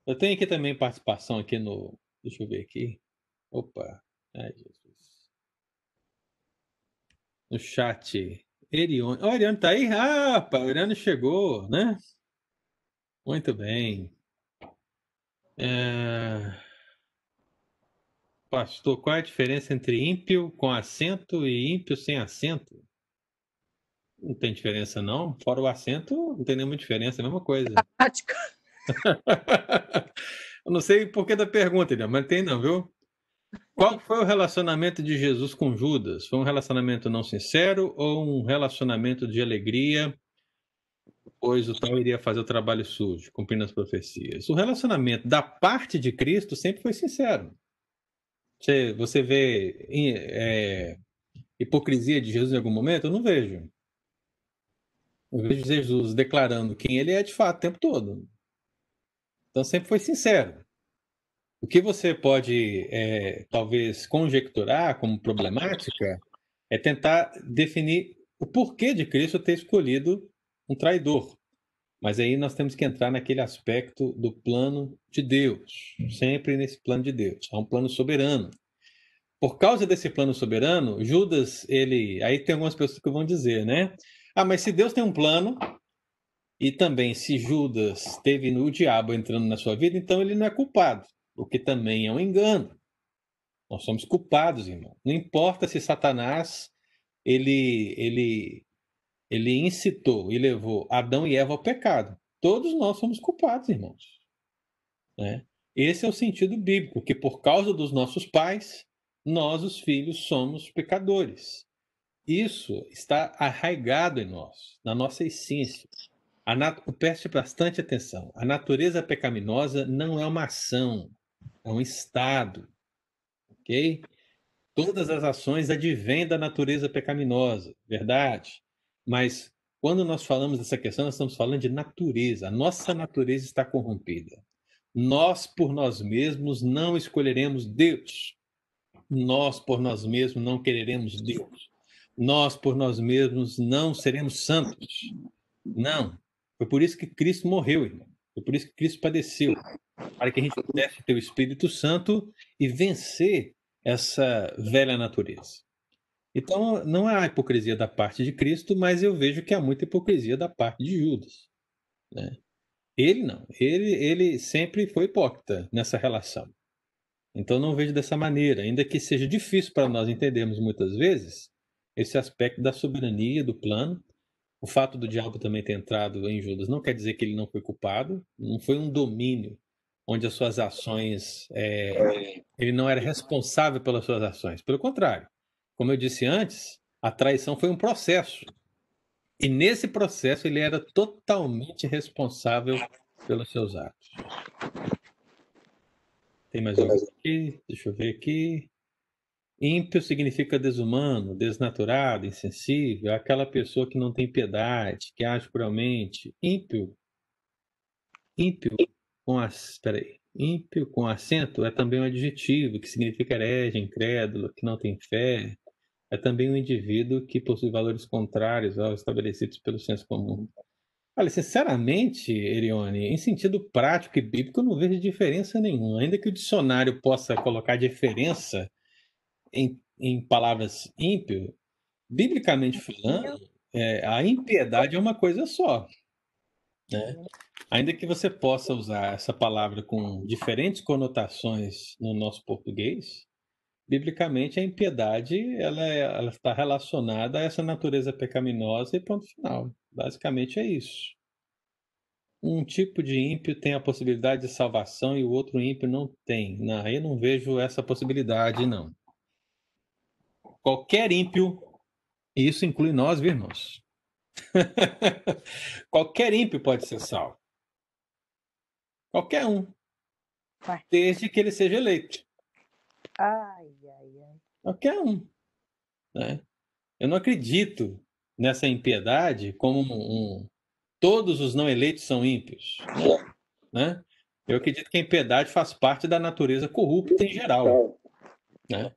Eu tenho aqui também participação aqui no. Deixa eu ver aqui. Opa. Ai, Jesus. No chat. Erione. Ó, o Erione tá aí? Ah, rapaz, o Erione chegou, né? Muito bem. É... Pastor, qual é a diferença entre ímpio com acento e ímpio sem acento? Não tem diferença, não. Fora o acento, não tem nenhuma diferença, é a mesma coisa. Prática. Eu não sei por que da pergunta, mas tem não, viu? Qual foi o relacionamento de Jesus com Judas? Foi um relacionamento não sincero ou um relacionamento de alegria, pois o tal iria fazer o trabalho sujo, cumprindo as profecias? O relacionamento da parte de Cristo sempre foi sincero. Você, você vê é, hipocrisia de Jesus em algum momento? Eu não vejo. Eu vejo Jesus declarando quem ele é de fato o tempo todo. Então sempre foi sincero. O que você pode, é, talvez, conjecturar como problemática é tentar definir o porquê de Cristo ter escolhido um traidor. Mas aí nós temos que entrar naquele aspecto do plano de Deus, sempre nesse plano de Deus. Há um plano soberano. Por causa desse plano soberano, Judas, ele. Aí tem algumas pessoas que vão dizer, né? Ah, mas se Deus tem um plano, e também se Judas teve o diabo entrando na sua vida, então ele não é culpado, o que também é um engano. Nós somos culpados, irmão. Não importa se Satanás ele ele ele incitou e levou Adão e Eva ao pecado. Todos nós somos culpados, irmãos. Né? Esse é o sentido bíblico, que por causa dos nossos pais, nós, os filhos, somos pecadores. Isso está arraigado em nós, na nossa essência. Nat... Preste bastante atenção. A natureza pecaminosa não é uma ação, é um estado. Ok? Todas as ações advêm da natureza pecaminosa, verdade? Mas quando nós falamos dessa questão, nós estamos falando de natureza. A nossa natureza está corrompida. Nós, por nós mesmos, não escolheremos Deus. Nós, por nós mesmos, não quereremos Deus nós por nós mesmos não seremos santos. Não. Foi por isso que Cristo morreu, irmão. Foi por isso que Cristo padeceu. Para que a gente pudesse ter o Espírito Santo e vencer essa velha natureza. Então, não há hipocrisia da parte de Cristo, mas eu vejo que há muita hipocrisia da parte de Judas. Né? Ele não. Ele, ele sempre foi hipócrita nessa relação. Então, não vejo dessa maneira. Ainda que seja difícil para nós entendermos muitas vezes, esse aspecto da soberania do plano. O fato do diabo também ter entrado em Judas não quer dizer que ele não foi culpado, não foi um domínio onde as suas ações, é, ele não era responsável pelas suas ações. Pelo contrário, como eu disse antes, a traição foi um processo. E nesse processo ele era totalmente responsável pelos seus atos. Tem mais algum aqui? Deixa eu ver aqui. Ímpio significa desumano, desnaturado, insensível, aquela pessoa que não tem piedade, que age cruelmente. Ímpio, ímpio com as, peraí, ímpio com acento é também um adjetivo que significa herege, incrédulo, que não tem fé. É também um indivíduo que possui valores contrários aos estabelecidos pelo senso comum. Olha, sinceramente, Erione, em sentido prático e bíblico, eu não vejo diferença nenhuma. Ainda que o dicionário possa colocar diferença em, em palavras ímpio, biblicamente falando, é, a impiedade é uma coisa só. Né? Ainda que você possa usar essa palavra com diferentes conotações no nosso português, biblicamente a impiedade ela, é, ela está relacionada a essa natureza pecaminosa e ponto final. Basicamente é isso. Um tipo de ímpio tem a possibilidade de salvação e o outro ímpio não tem. Não, eu não vejo essa possibilidade, não. Qualquer ímpio, e isso inclui nós, viu, irmãos? Qualquer ímpio pode ser salvo. Qualquer um. Vai. Desde que ele seja eleito. Ai, ai, ai. Qualquer um. Né? Eu não acredito nessa impiedade como um, um, todos os não eleitos são ímpios. Né? Eu acredito que a impiedade faz parte da natureza corrupta em geral. Né?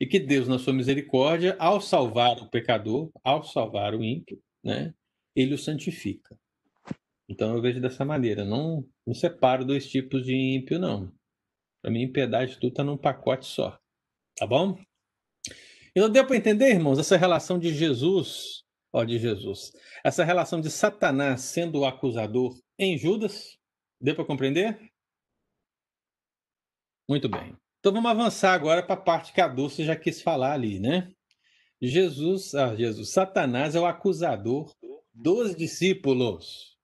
E que Deus, na sua misericórdia, ao salvar o pecador, ao salvar o ímpio, né, ele o santifica. Então eu vejo dessa maneira, não, não separo dois tipos de ímpio, não. Para mim, impiedade tudo está num pacote só. Tá bom? E não deu para entender, irmãos, essa relação de Jesus, ó, de Jesus, essa relação de Satanás sendo o acusador em Judas? Deu para compreender? Muito bem. Então vamos avançar agora para a parte que a Dulce já quis falar ali, né? Jesus, ah, Jesus, Satanás é o acusador dos discípulos.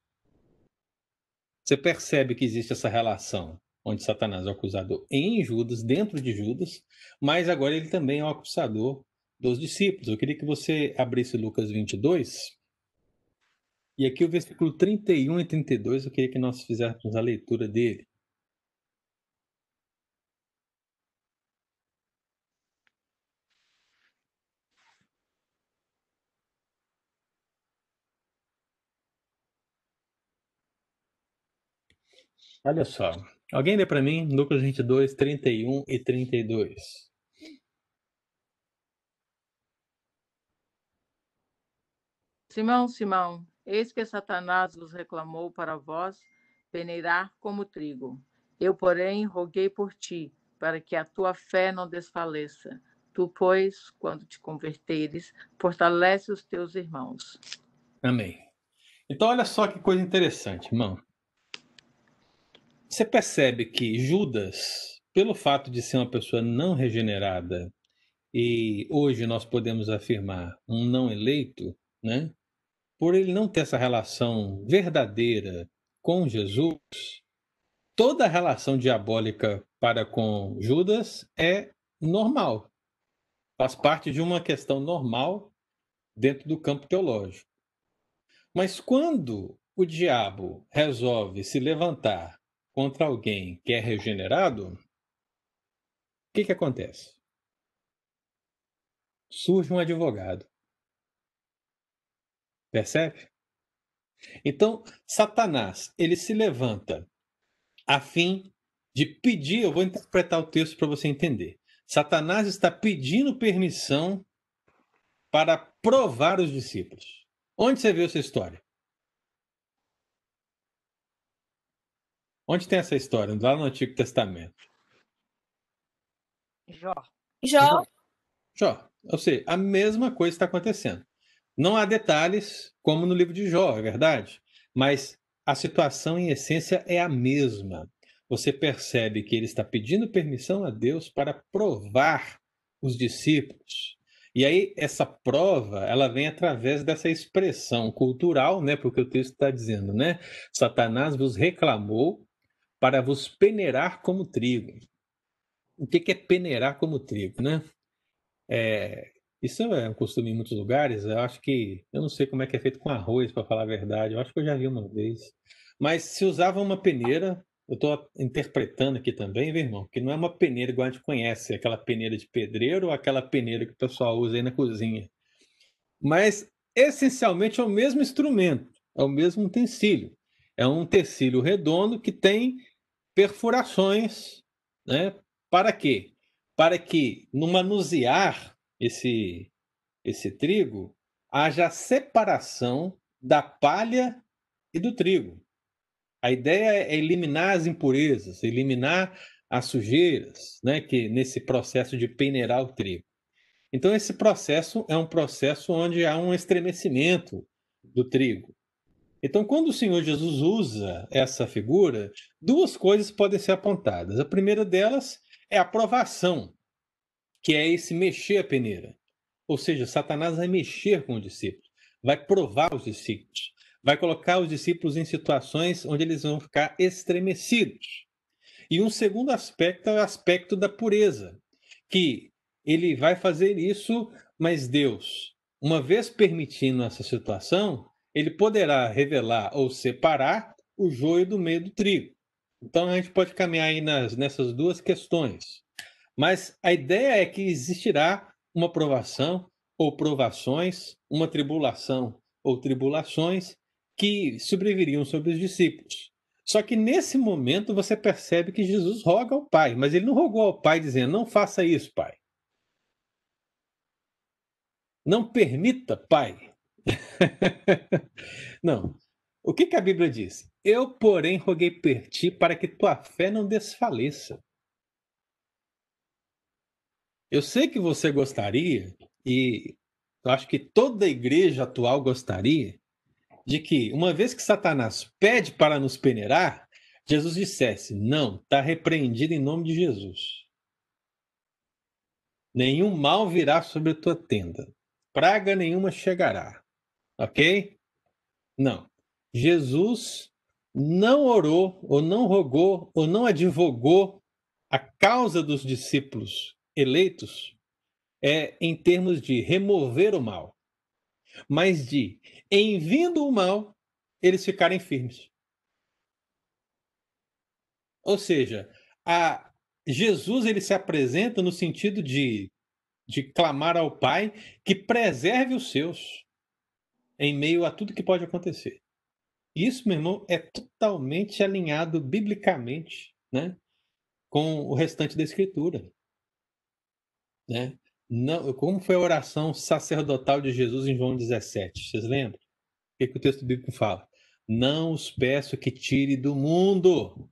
Você percebe que existe essa relação onde Satanás é o acusador em Judas, dentro de Judas, mas agora ele também é o acusador dos discípulos. Eu queria que você abrisse Lucas 22. E aqui o versículo 31 e 32, eu queria que nós fizéssemos a leitura dele. Olha só. Alguém lê para mim Lucas 22, 31 e 32. Simão, Simão, eis que Satanás vos reclamou para vós peneirar como trigo. Eu, porém, roguei por ti, para que a tua fé não desfaleça. Tu, pois, quando te converteres, fortalece os teus irmãos. Amém. Então, olha só que coisa interessante, irmão. Você percebe que Judas, pelo fato de ser uma pessoa não regenerada, e hoje nós podemos afirmar um não eleito, né? Por ele não ter essa relação verdadeira com Jesus, toda relação diabólica para com Judas é normal. Faz parte de uma questão normal dentro do campo teológico. Mas quando o diabo resolve se levantar contra alguém que é regenerado, o que, que acontece? Surge um advogado. Percebe? Então, Satanás, ele se levanta a fim de pedir, eu vou interpretar o texto para você entender. Satanás está pedindo permissão para provar os discípulos. Onde você viu essa história? Onde tem essa história? Lá no Antigo Testamento. Jó. Jó. Jó. Ou seja, a mesma coisa está acontecendo. Não há detalhes, como no livro de Jó, é verdade? Mas a situação, em essência, é a mesma. Você percebe que ele está pedindo permissão a Deus para provar os discípulos. E aí, essa prova, ela vem através dessa expressão cultural, né? Porque o texto está dizendo, né? Satanás vos reclamou para vos peneirar como trigo. O que é peneirar como trigo, né? É, isso é um costume em muitos lugares. Eu acho que eu não sei como é que é feito com arroz, para falar a verdade. Eu acho que eu já vi uma vez. Mas se usava uma peneira, eu estou interpretando aqui também, meu irmão, que não é uma peneira igual a gente conhece, aquela peneira de pedreiro ou aquela peneira que o pessoal usa aí na cozinha. Mas essencialmente é o mesmo instrumento, é o mesmo utensílio. É um utensílio redondo que tem perfurações, né? Para quê? Para que no manusear esse esse trigo haja separação da palha e do trigo. A ideia é eliminar as impurezas, eliminar as sujeiras, né, que nesse processo de peneirar o trigo. Então esse processo é um processo onde há um estremecimento do trigo. Então, quando o Senhor Jesus usa essa figura, duas coisas podem ser apontadas. A primeira delas é a provação, que é esse mexer a peneira. Ou seja, Satanás vai mexer com os discípulos, vai provar os discípulos, vai colocar os discípulos em situações onde eles vão ficar estremecidos. E um segundo aspecto é o aspecto da pureza, que ele vai fazer isso, mas Deus, uma vez permitindo essa situação, ele poderá revelar ou separar o joio do meio do trigo. Então a gente pode caminhar aí nas, nessas duas questões. Mas a ideia é que existirá uma provação ou provações, uma tribulação ou tribulações que sobreviriam sobre os discípulos. Só que nesse momento você percebe que Jesus roga ao Pai, mas ele não rogou ao Pai dizendo: Não faça isso, Pai. Não permita, Pai, não. O que, que a Bíblia diz? Eu, porém, roguei por ti para que tua fé não desfaleça. Eu sei que você gostaria, e eu acho que toda a igreja atual gostaria, de que, uma vez que Satanás pede para nos peneirar, Jesus dissesse: Não, está repreendido em nome de Jesus. Nenhum mal virá sobre a tua tenda. praga nenhuma chegará. Ok? Não. Jesus não orou, ou não rogou, ou não advogou a causa dos discípulos eleitos é em termos de remover o mal, mas de, em vindo o mal, eles ficarem firmes. Ou seja, a Jesus ele se apresenta no sentido de, de clamar ao Pai que preserve os seus em meio a tudo que pode acontecer. Isso, meu irmão, é totalmente alinhado biblicamente né, com o restante da Escritura. Né? Não, como foi a oração sacerdotal de Jesus em João 17? Vocês lembram? O que, que o texto bíblico fala? Não os peço que tire do mundo,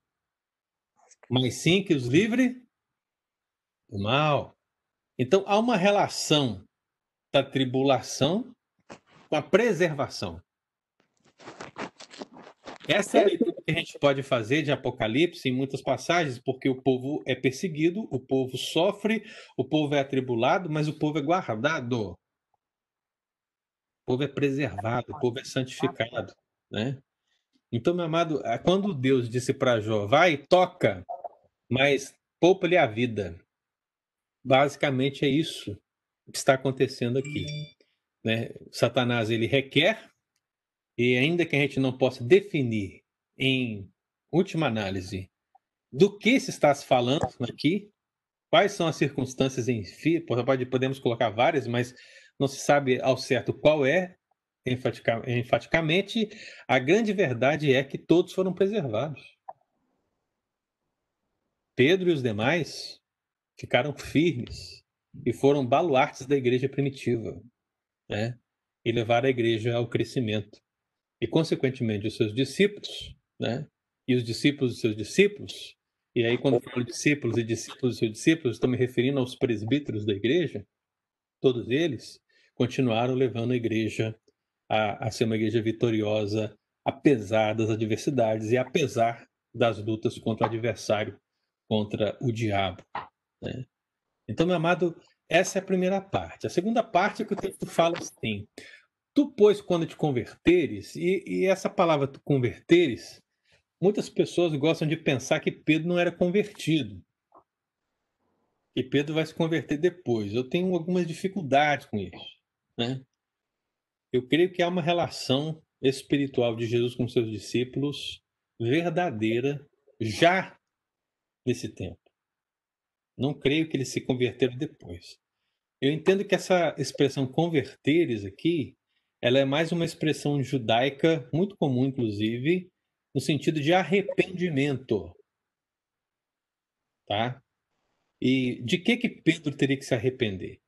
mas sim que os livre do mal. Então há uma relação da tribulação com a preservação. Essa é a leitura que a gente pode fazer de Apocalipse em muitas passagens, porque o povo é perseguido, o povo sofre, o povo é atribulado, mas o povo é guardado. O povo é preservado, o povo é santificado, né? Então, meu amado, quando Deus disse para Jó, vai, toca, mas poupa-lhe a vida. Basicamente é isso que está acontecendo aqui. Né? Satanás ele requer, e ainda que a gente não possa definir em última análise do que se está falando aqui, quais são as circunstâncias em si, pode, podemos colocar várias, mas não se sabe ao certo qual é, enfaticamente, a grande verdade é que todos foram preservados. Pedro e os demais ficaram firmes e foram baluartes da igreja primitiva, né? E levaram a igreja ao crescimento. E, consequentemente, os seus discípulos, né? E os discípulos dos seus discípulos, e aí, quando falo discípulos e discípulos dos seus discípulos, estou me referindo aos presbíteros da igreja, todos eles continuaram levando a igreja a, a ser uma igreja vitoriosa, apesar das adversidades e apesar das lutas contra o adversário contra o diabo. Né? Então, meu amado, essa é a primeira parte. A segunda parte é que o texto fala assim: Tu, pois, quando te converteres, e, e essa palavra tu converteres, muitas pessoas gostam de pensar que Pedro não era convertido. Que Pedro vai se converter depois. Eu tenho algumas dificuldades com isso. Né? Eu creio que há uma relação espiritual de Jesus com seus discípulos verdadeira já nesse tempo. Não creio que eles se converteram depois. Eu entendo que essa expressão converteres aqui, ela é mais uma expressão judaica, muito comum inclusive, no sentido de arrependimento. Tá? E de que que Pedro teria que se arrepender?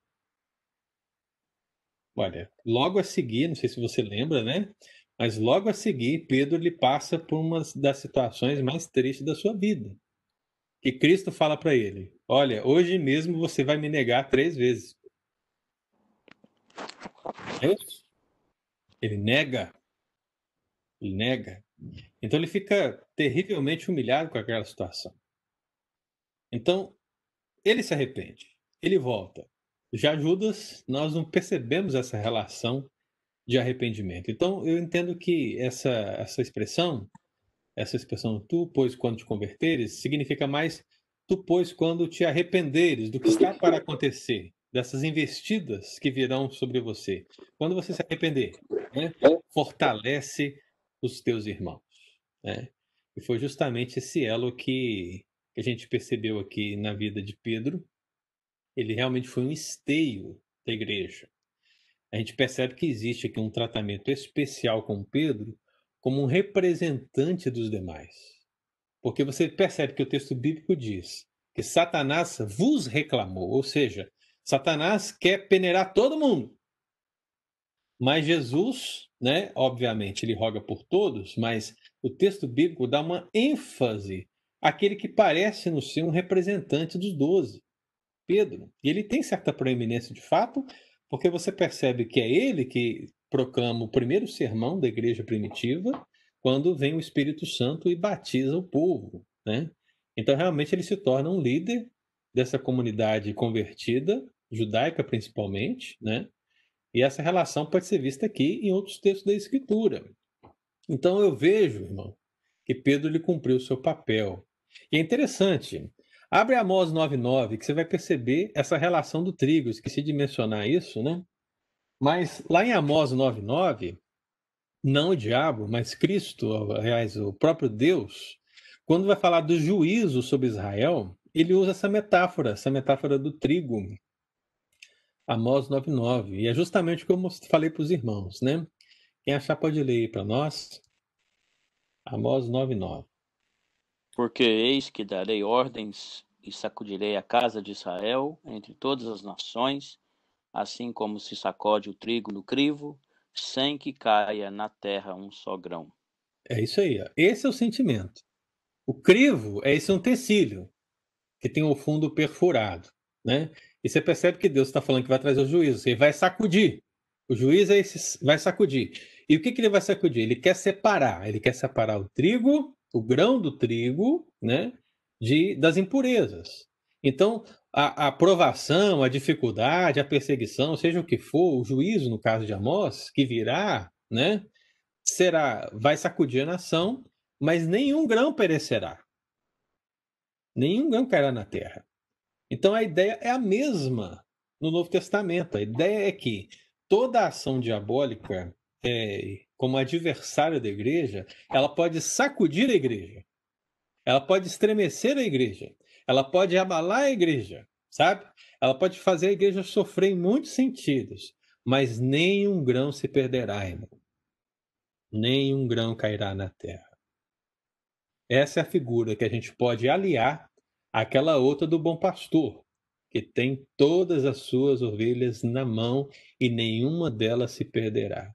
Olha, logo a seguir, não sei se você lembra, né? Mas logo a seguir, Pedro lhe passa por uma das situações mais tristes da sua vida que Cristo fala para ele: Olha, hoje mesmo você vai me negar três vezes. É isso? Ele nega. Ele nega. Então ele fica terrivelmente humilhado com aquela situação. Então, ele se arrepende. Ele volta. Já Judas, nós não percebemos essa relação de arrependimento. Então, eu entendo que essa, essa expressão essa expressão tu, pois, quando te converteres, significa mais tu, pois, quando te arrependeres do que está para acontecer, dessas investidas que virão sobre você. Quando você se arrepender, né, fortalece os teus irmãos. Né? E foi justamente esse elo que, que a gente percebeu aqui na vida de Pedro. Ele realmente foi um esteio da igreja. A gente percebe que existe aqui um tratamento especial com Pedro, como um representante dos demais. Porque você percebe que o texto bíblico diz que Satanás vos reclamou, ou seja, Satanás quer peneirar todo mundo. Mas Jesus, né, obviamente, ele roga por todos, mas o texto bíblico dá uma ênfase àquele que parece no ser um representante dos doze, Pedro. E ele tem certa proeminência de fato, porque você percebe que é ele que proclama o primeiro sermão da igreja primitiva, quando vem o Espírito Santo e batiza o povo, né? Então, realmente, ele se torna um líder dessa comunidade convertida, judaica principalmente, né? E essa relação pode ser vista aqui em outros textos da Escritura. Então eu vejo, irmão, que Pedro lhe cumpriu o seu papel. E é interessante. Abre Amós 9,9, que você vai perceber essa relação do trigo. Esqueci de mencionar isso, né? Mas lá em Amós 9,9, não o diabo, mas Cristo, aliás, o próprio Deus, quando vai falar do juízo sobre Israel, ele usa essa metáfora, essa metáfora do trigo. Amós 9,9. E é justamente o que eu falei para os irmãos, né? Quem achar pode ler para nós. Amós 9,9. Porque eis que darei ordens e sacudirei a casa de Israel entre todas as nações, assim como se sacode o trigo no crivo, sem que caia na terra um só grão. É isso aí. Ó. Esse é o sentimento. O crivo é esse utensílio que tem o fundo perfurado, né? E você percebe que Deus está falando que vai trazer o juízo. Ele vai sacudir. O juiz é esse, vai sacudir. E o que, que ele vai sacudir? Ele quer separar. Ele quer separar o trigo, o grão do trigo, né? De, das impurezas. Então, a, a provação, a dificuldade, a perseguição, seja o que for, o juízo, no caso de Amós, que virá, né? Será, vai sacudir a nação, mas nenhum grão perecerá. Nenhum grão cairá na terra. Então a ideia é a mesma no Novo Testamento. A ideia é que toda ação diabólica, é, como adversária da igreja, ela pode sacudir a igreja, ela pode estremecer a igreja, ela pode abalar a igreja, sabe? Ela pode fazer a igreja sofrer em muitos sentidos, mas nenhum grão se perderá, irmão. Nenhum grão cairá na terra. Essa é a figura que a gente pode aliar àquela outra do bom pastor, que tem todas as suas ovelhas na mão e nenhuma delas se perderá.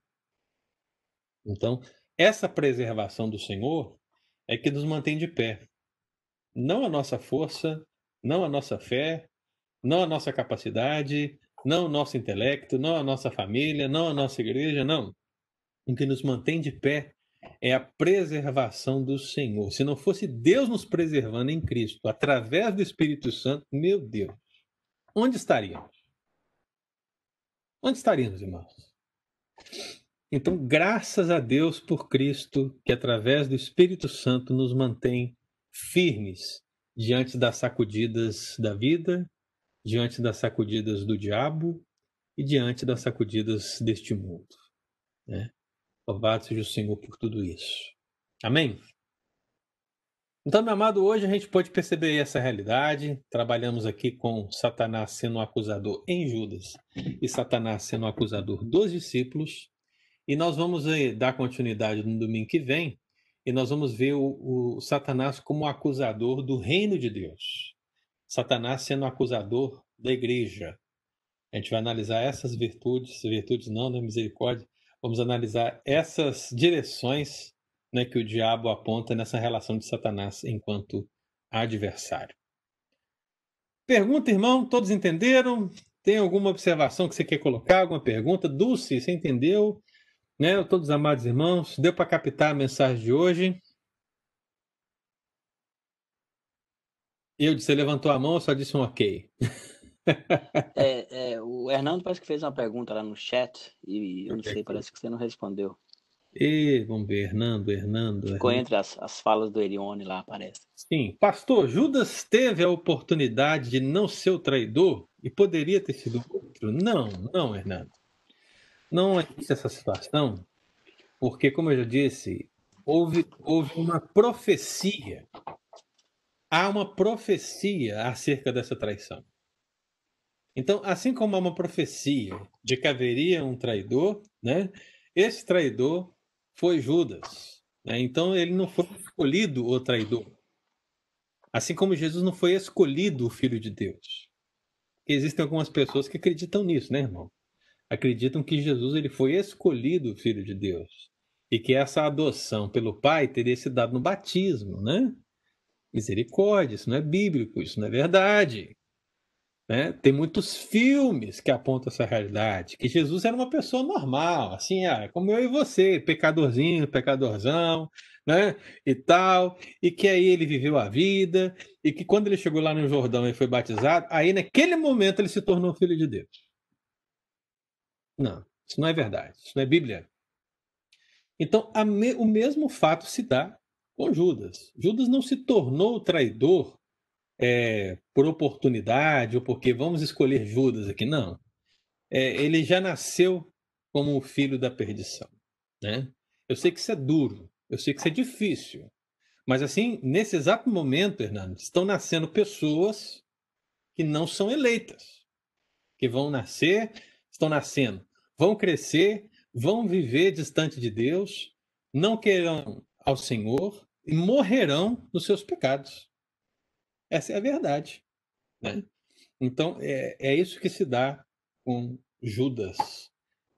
Então, essa preservação do Senhor é que nos mantém de pé. Não a nossa força, não a nossa fé, não a nossa capacidade, não o nosso intelecto, não a nossa família, não a nossa igreja, não. O que nos mantém de pé é a preservação do Senhor. Se não fosse Deus nos preservando em Cristo, através do Espírito Santo, meu Deus, onde estaríamos? Onde estaríamos, irmãos? Então, graças a Deus por Cristo, que através do Espírito Santo nos mantém firmes diante das sacudidas da vida, diante das sacudidas do diabo e diante das sacudidas deste mundo. Né? Louvado seja o Senhor por tudo isso. Amém? Então, meu amado, hoje a gente pode perceber essa realidade. Trabalhamos aqui com Satanás sendo o acusador em Judas e Satanás sendo o acusador dos discípulos. E nós vamos eh, dar continuidade no domingo que vem e nós vamos ver o, o Satanás como acusador do reino de Deus. Satanás sendo acusador da igreja. A gente vai analisar essas virtudes, virtudes não, da né, misericórdia, vamos analisar essas direções né, que o diabo aponta nessa relação de Satanás enquanto adversário. Pergunta, irmão, todos entenderam? Tem alguma observação que você quer colocar? Alguma pergunta? Dulce, você entendeu? Né? Todos amados irmãos, deu para captar a mensagem de hoje? Eu disse, levantou a mão, só disse um ok. É, é, o Hernando parece que fez uma pergunta lá no chat e eu não sei, parece que você não respondeu. E vamos ver, Hernando, Hernando. Ficou entre as, as falas do Erione lá, parece. Sim. Pastor, Judas teve a oportunidade de não ser o traidor e poderia ter sido outro? Não, não, Hernando. Não existe essa situação, porque, como eu já disse, houve, houve uma profecia. Há uma profecia acerca dessa traição. Então, assim como há uma profecia de que haveria um traidor, né? Esse traidor foi Judas. Né? Então, ele não foi escolhido o traidor. Assim como Jesus não foi escolhido o Filho de Deus. Existem algumas pessoas que acreditam nisso, né, irmão? Acreditam que Jesus ele foi escolhido o Filho de Deus. E que essa adoção pelo Pai teria se dado no batismo, né? Misericórdia, isso não é bíblico, isso não é verdade. Né? Tem muitos filmes que apontam essa realidade, que Jesus era uma pessoa normal, assim, ah, como eu e você, pecadorzinho, pecadorzão, né? E tal, e que aí ele viveu a vida, e que quando ele chegou lá no Jordão e foi batizado, aí naquele momento ele se tornou filho de Deus. Não, Isso não é verdade. Isso não é Bíblia. Então, me, o mesmo fato se dá com Judas. Judas não se tornou traidor é, por oportunidade ou porque vamos escolher Judas aqui, não. É, ele já nasceu como o filho da perdição. Né? Eu sei que isso é duro, eu sei que isso é difícil, mas assim, nesse exato momento, Hernando, estão nascendo pessoas que não são eleitas, que vão nascer, estão nascendo, vão crescer, vão viver distante de Deus, não querão ao Senhor e morrerão nos seus pecados. Essa é a verdade. Né? Então, é, é isso que se dá com Judas,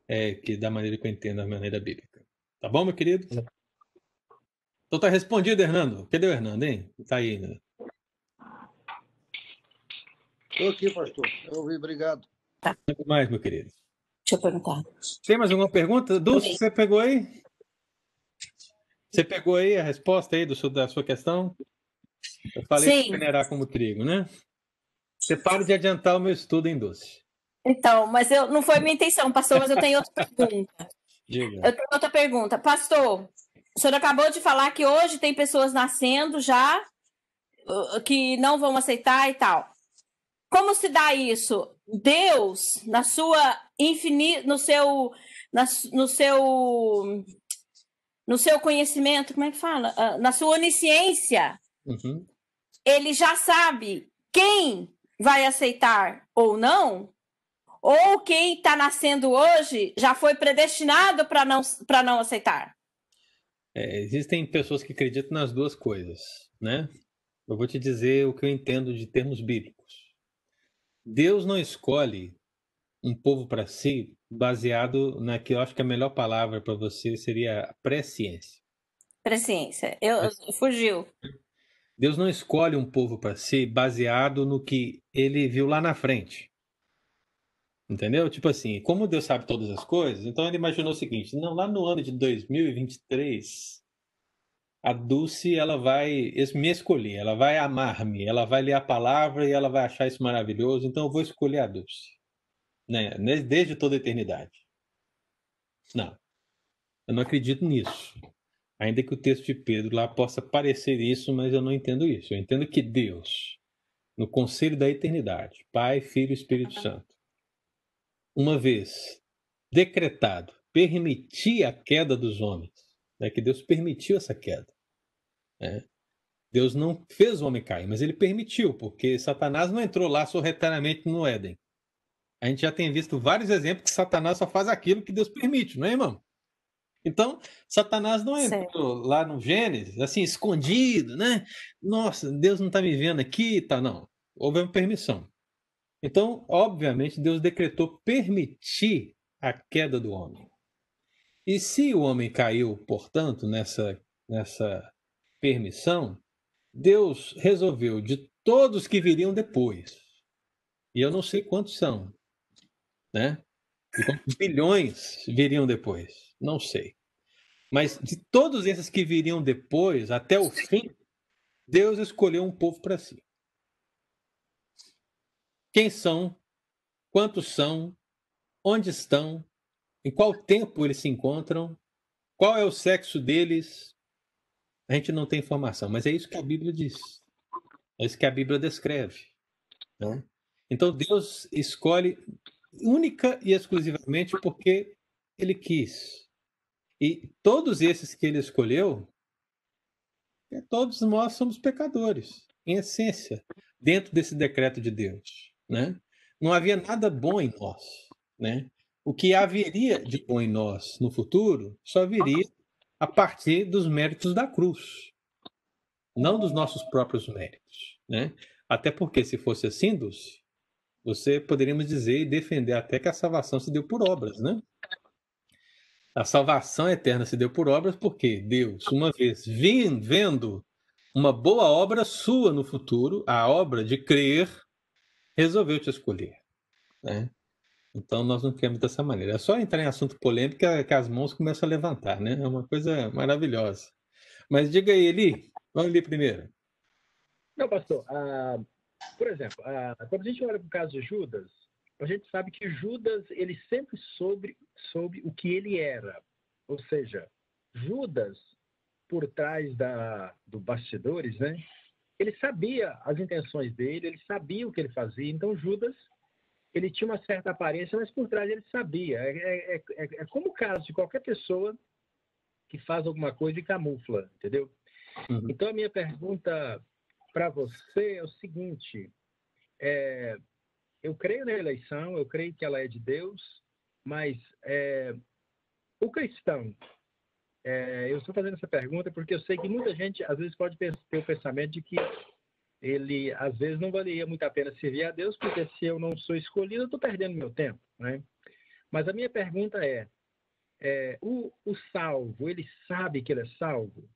é, que da maneira que eu entendo, a maneira bíblica. Tá bom, meu querido? Então tá respondido, Hernando. Cadê o Hernando, hein? Tá aí ainda. Né? Estou aqui, pastor. Eu ouvi, obrigado. Tá. Muito mais, meu querido. Deixa eu perguntar. Tem mais alguma pergunta? Dulce, você pegou aí? Você pegou aí a resposta aí do, da sua questão? Eu falei Sim. que como trigo, né? Você para de adiantar o meu estudo em Dulce. Então, mas eu, não foi minha intenção, pastor, mas eu tenho outra pergunta. Diga. Eu tenho outra pergunta. Pastor, o senhor acabou de falar que hoje tem pessoas nascendo já uh, que não vão aceitar e tal. Como se dá isso? Deus, na sua infinita, no seu, na, no seu, no seu conhecimento, como é que fala? Uh, na sua onisciência, uhum. ele já sabe quem vai aceitar ou não, ou quem está nascendo hoje já foi predestinado para não, não aceitar. É, existem pessoas que acreditam nas duas coisas, né? Eu vou te dizer o que eu entendo de termos bíblicos. Deus não escolhe um povo para si baseado na que eu acho que a melhor palavra para você seria presciência. Presciência. Eu, eu fugiu. Deus não escolhe um povo para si baseado no que ele viu lá na frente. Entendeu? Tipo assim, como Deus sabe todas as coisas, então ele imaginou o seguinte: não, lá no ano de 2023, a Dulce ela vai me escolher, ela vai amar-me, ela vai ler a palavra e ela vai achar isso maravilhoso, então eu vou escolher a Dulce. Né? Desde toda a eternidade. Não. Eu não acredito nisso. Ainda que o texto de Pedro lá possa parecer isso, mas eu não entendo isso. Eu entendo que Deus, no conselho da eternidade, Pai, Filho e Espírito Santo, uma vez decretado, permitir a queda dos homens, né, que Deus permitiu essa queda. Né? Deus não fez o homem cair, mas ele permitiu, porque Satanás não entrou lá sorretariamente no Éden. A gente já tem visto vários exemplos que Satanás só faz aquilo que Deus permite, não é, irmão? Então, Satanás não entrou lá no Gênesis, assim, escondido, né? Nossa, Deus não está me vendo aqui, tá? Não. Houve uma permissão. Então, obviamente, Deus decretou permitir a queda do homem. E se o homem caiu, portanto, nessa, nessa permissão, Deus resolveu de todos que viriam depois, e eu não sei quantos são, né? E quantos bilhões viriam depois, não sei. Mas de todos esses que viriam depois, até o fim, Deus escolheu um povo para si quem são, quantos são, onde estão, em qual tempo eles se encontram, qual é o sexo deles. A gente não tem informação, mas é isso que a Bíblia diz. É isso que a Bíblia descreve. Né? Então Deus escolhe única e exclusivamente porque ele quis. E todos esses que ele escolheu, todos nós somos pecadores, em essência, dentro desse decreto de Deus né? Não havia nada bom em nós, né? O que haveria de bom em nós no futuro só viria a partir dos méritos da cruz, não dos nossos próprios méritos, né? Até porque se fosse assim, Dulce, você poderíamos dizer e defender até que a salvação se deu por obras, né? A salvação eterna se deu por obras porque Deus, uma vez vendo uma boa obra sua no futuro, a obra de crer resolveu te escolher. Né? Então nós não queremos dessa maneira. É só entrar em assunto polêmico que as mãos começam a levantar, né? É uma coisa maravilhosa. Mas diga aí, Eli, vamos ler primeiro. Não, pastor. Uh, por exemplo, quando a gente olha para o caso de Judas, a gente sabe que Judas ele sempre soube, soube o que ele era. Ou seja, Judas, por trás da, do bastidores, né? Ele sabia as intenções dele, ele sabia o que ele fazia. Então, Judas, ele tinha uma certa aparência, mas por trás ele sabia. É, é, é, é como o caso de qualquer pessoa que faz alguma coisa e camufla, entendeu? Uhum. Então, a minha pergunta para você é o seguinte: é, eu creio na eleição, eu creio que ela é de Deus, mas é, o cristão, é, eu estou fazendo essa pergunta porque eu sei que muita gente às vezes pode ter o pensamento de que ele às vezes não valeria muito a pena servir a Deus, porque se eu não sou escolhido, eu estou perdendo meu tempo, né? Mas a minha pergunta é, é o, o, salvo, ele sabe que ele é salvo?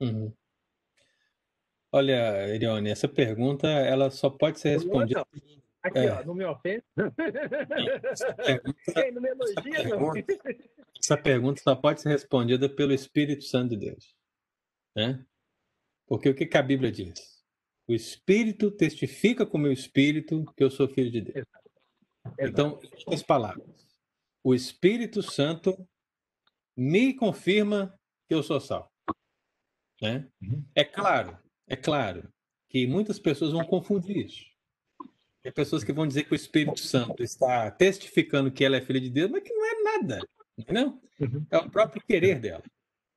Uhum. Olha, Irione, essa pergunta ela só pode ser respondida. Aqui, é. ó, não me ofende. Essa pergunta, não me elogia, não. Essa pergunta só pode ser respondida pelo Espírito Santo de Deus. Né? Porque o que, que a Bíblia diz? O Espírito testifica com o meu Espírito que eu sou filho de Deus. Exato. Então, em outras palavras, o Espírito Santo me confirma que eu sou salvo. Né? Uhum. É claro, é claro que muitas pessoas vão confundir isso. Tem pessoas que vão dizer que o Espírito Santo está testificando que ela é filha de Deus, mas que não é nada. Entendeu? Uhum. É o próprio querer dela.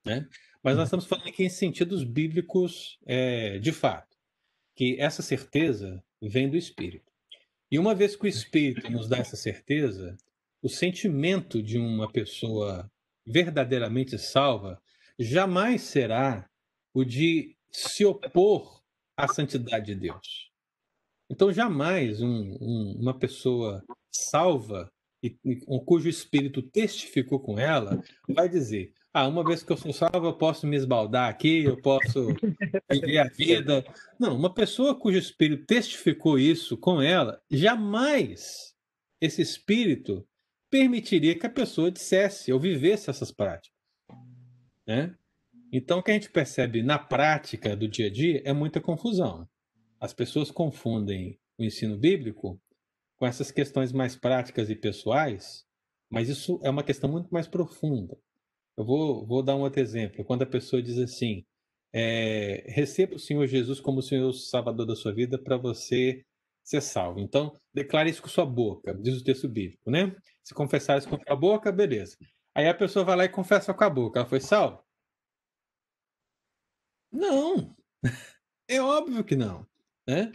Né? Mas nós estamos falando aqui em sentidos bíblicos é, de fato, que essa certeza vem do Espírito. E uma vez que o Espírito nos dá essa certeza, o sentimento de uma pessoa verdadeiramente salva jamais será o de se opor à santidade de Deus. Então, jamais um, um, uma pessoa salva e, cujo espírito testificou com ela vai dizer: Ah, uma vez que eu sou salvo, eu posso me esbaldar aqui, eu posso viver a vida. Não, uma pessoa cujo espírito testificou isso com ela, jamais esse espírito permitiria que a pessoa dissesse ou vivesse essas práticas. Né? Então, o que a gente percebe na prática do dia a dia é muita confusão. As pessoas confundem o ensino bíblico com essas questões mais práticas e pessoais, mas isso é uma questão muito mais profunda. Eu vou, vou dar um outro exemplo. Quando a pessoa diz assim: é, receba o Senhor Jesus como o Senhor Salvador da sua vida para você ser salvo. Então, declare isso com sua boca, diz o texto bíblico, né? Se confessar isso com a boca, beleza. Aí a pessoa vai lá e confessa com a boca. Ela foi salva? Não. É óbvio que não. Né?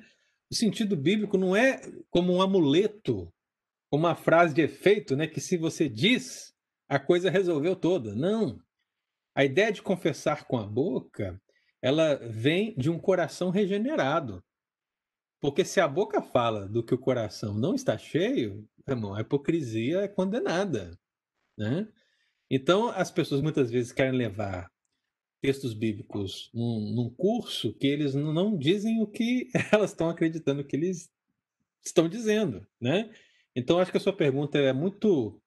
O sentido bíblico não é como um amuleto, uma frase de efeito, né? que se você diz, a coisa resolveu toda. Não. A ideia de confessar com a boca, ela vem de um coração regenerado. Porque se a boca fala do que o coração não está cheio, irmão, a hipocrisia é condenada. Né? Então, as pessoas muitas vezes querem levar textos bíblicos num, num, curso que eles não dizem o que elas estão acreditando que eles estão dizendo, né? Então acho que a sua pergunta é muito,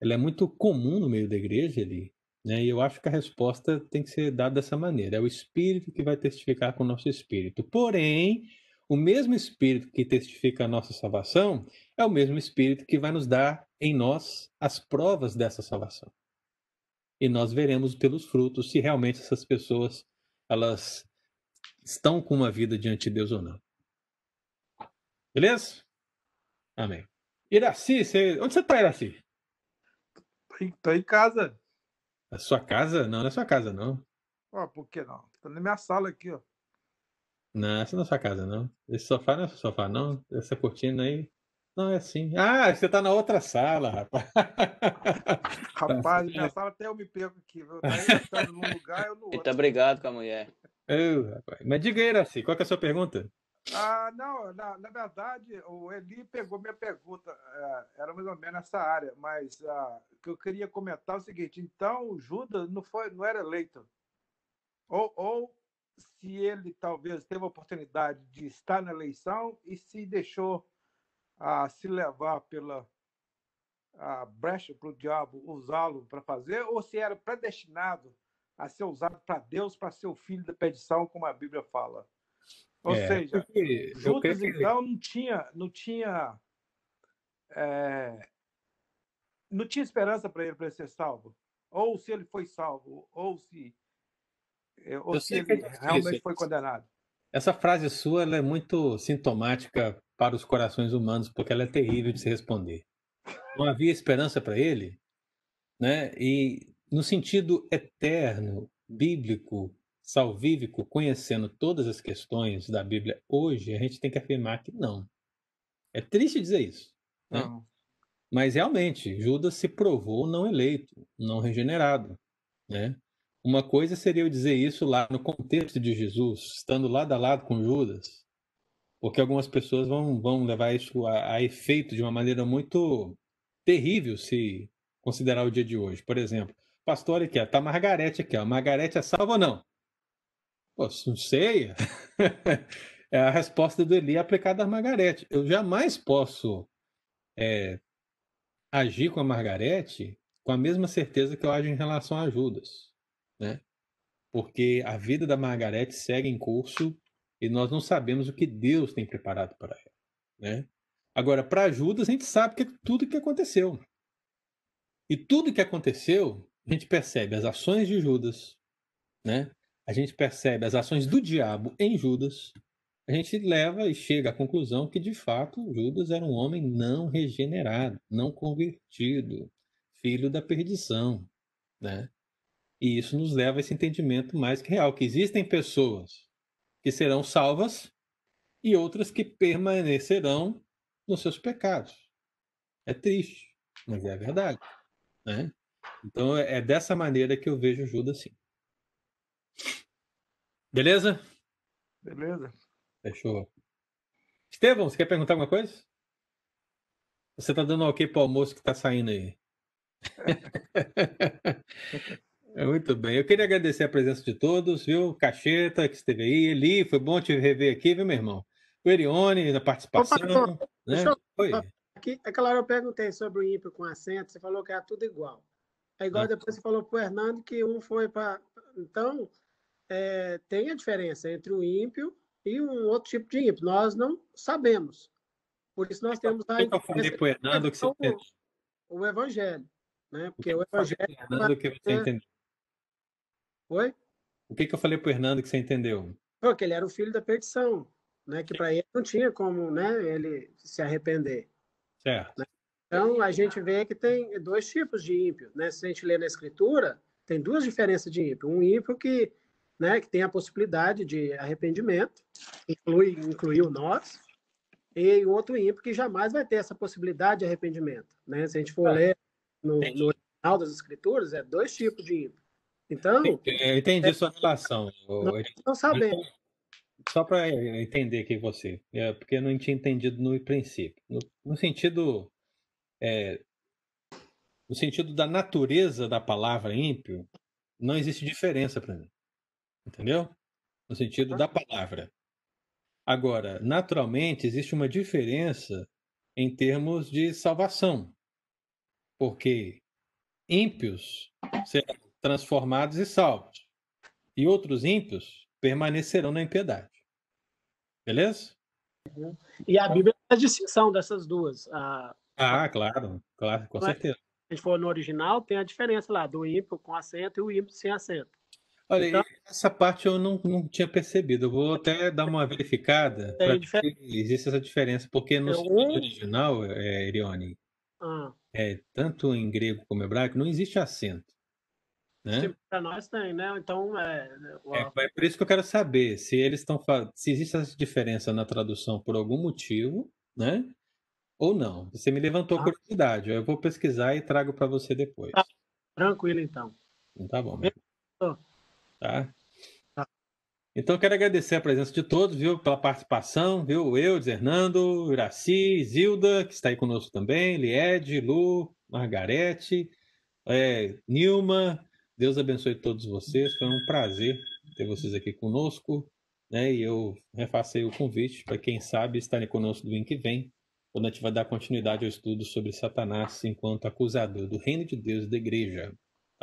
ela é muito comum no meio da igreja ali, né? E eu acho que a resposta tem que ser dada dessa maneira. É o Espírito que vai testificar com o nosso espírito. Porém, o mesmo Espírito que testifica a nossa salvação é o mesmo Espírito que vai nos dar em nós as provas dessa salvação e nós veremos pelos frutos se realmente essas pessoas elas estão com uma vida diante de Deus ou não. Beleza? Amém. Iraci, você... onde você está, Iraci? Estou em casa. Na sua casa? Não, não é sua casa, não. Ó, por que não? Estou na minha sala aqui, ó. Não, essa não é sua casa, não. Esse sofá não é seu sofá, não. Essa cortina aí. Não, é assim. Ah, você tá na outra sala, rapaz. Rapaz, minha sala até eu me pego aqui. Eu tá num lugar, eu no outro. Ele tá brigado com a mulher. Eu, rapaz. Mas diga aí, assim, qual que é a sua pergunta? Ah, não, na, na verdade, o Eli pegou minha pergunta, é, era mais ou menos nessa área, mas ah, o que eu queria comentar é o seguinte: então, Judas não, foi, não era eleito. Ou, ou se ele talvez teve a oportunidade de estar na eleição e se deixou a se levar pela a brecha para o diabo usá-lo para fazer, ou se era predestinado a ser usado para Deus, para ser o filho da perdição, como a Bíblia fala. Ou é, seja, Judas, que... então, não tinha, não tinha é, não tinha esperança para ele, para ser salvo? Ou se ele foi salvo, ou se, é, ou Eu se ele é realmente foi condenado. Essa frase sua é muito sintomática para os corações humanos, porque ela é terrível de se responder. Não havia esperança para ele, né? E no sentido eterno, bíblico, salvífico, conhecendo todas as questões da Bíblia hoje, a gente tem que afirmar que não. É triste dizer isso, né? Não. Mas realmente, Judas se provou não eleito, não regenerado, né? Uma coisa seria eu dizer isso lá no contexto de Jesus, estando lado a lado com Judas, porque algumas pessoas vão, vão levar isso a, a efeito de uma maneira muito terrível se considerar o dia de hoje. Por exemplo, pastor aqui, ó, tá Margarete aqui, ó. Margarete é salva ou não? Pô, não sei. é a resposta do Eli aplicada a Margarete. Eu jamais posso é, agir com a Margarete com a mesma certeza que eu ajo em relação a Judas, né? Porque a vida da Margarete segue em curso e nós não sabemos o que Deus tem preparado para ela, né? Agora, para Judas, a gente sabe que tudo que aconteceu. E tudo que aconteceu, a gente percebe as ações de Judas, né? A gente percebe as ações do diabo em Judas. A gente leva e chega à conclusão que, de fato, Judas era um homem não regenerado, não convertido, filho da perdição, né? E isso nos leva a esse entendimento mais que real, que existem pessoas que serão salvas e outras que permanecerão nos seus pecados. É triste, mas é a verdade, né? Então é dessa maneira que eu vejo Judas sim. Beleza? Beleza? Fechou. Estevão, você quer perguntar alguma coisa? Você tá dando ok pro almoço que tá saindo aí. É, Muito bem. Eu queria agradecer a presença de todos, viu? Cacheta, que esteve aí. Eli, foi bom te rever aqui, viu, meu irmão? O Erione, na participação. pastor, né? eu- Oi. Aqui, aquela hora eu perguntei sobre o ímpio com acento, você falou que era tudo igual. É igual Ah. depois você falou para o Hernando que um foi para. Então, é, tem a diferença entre o ímpio e um outro tipo de ímpio. Nós não sabemos. Por isso nós temos O a eu falei pro Hernando que você o, o evangelho. Né? Porque o evangelho. Hernando que você é- entendeu. Oi? O que, que eu falei pro Hernando que você entendeu? Porque ele era o filho da perdição. Né? Que para ele não tinha como né, ele se arrepender. Certo. Então, a gente vê que tem dois tipos de ímpio. Né? Se a gente lê na Escritura, tem duas diferenças de ímpio. Um ímpio que, né, que tem a possibilidade de arrependimento, inclui, incluiu nós, e outro ímpio que jamais vai ter essa possibilidade de arrependimento. Né? Se a gente for ler no, no original das Escrituras, é dois tipos de ímpio. Então, Eu entendi sua relação. Não. Não sabemos. Só para entender aqui você, é, porque eu não tinha entendido no princípio. No, no sentido é, no sentido da natureza da palavra ímpio, não existe diferença para mim. Entendeu? No sentido da palavra. Agora, naturalmente, existe uma diferença em termos de salvação. Porque ímpios serão transformados e salvos. E outros ímpios permanecerão na impiedade. Beleza? E a Bíblia faz distinção dessas duas. A, Ah, claro, claro, com Mas- certeza. a gente for no original, tem a diferença lá do ímpio com acento e o ímpio sem acento. Olha, Então- essa parte eu não, não tinha percebido. Eu vou até dar uma verificada para ver se existe essa diferença, porque no É um- original, é, Irione, Ah, é, tanto em grego como em hebraico, não existe acento. Né? para nós tem, né? Então, é, É, é por isso que eu quero saber se eles estão se existe essa diferença na tradução por algum motivo, né? Ou não. Você me levantou a Ah. curiosidade. Eu vou pesquisar e trago para você depois. Ah. tranquilo, então. Então tá bom. Meu. Tá? Tá. Então eu quero agradecer a presença de todos, viu, pela participação, viu? Eu, Hernando, Iraci, Zilda, que está aí conosco também, Lied, Lu, Margarete, é, Nilma. Deus abençoe todos vocês. Foi um prazer ter vocês aqui conosco. Né? E eu refaço aí o convite para quem sabe estarem conosco do ano que vem, quando a gente vai dar continuidade ao estudo sobre Satanás enquanto acusador do reino de Deus e da igreja.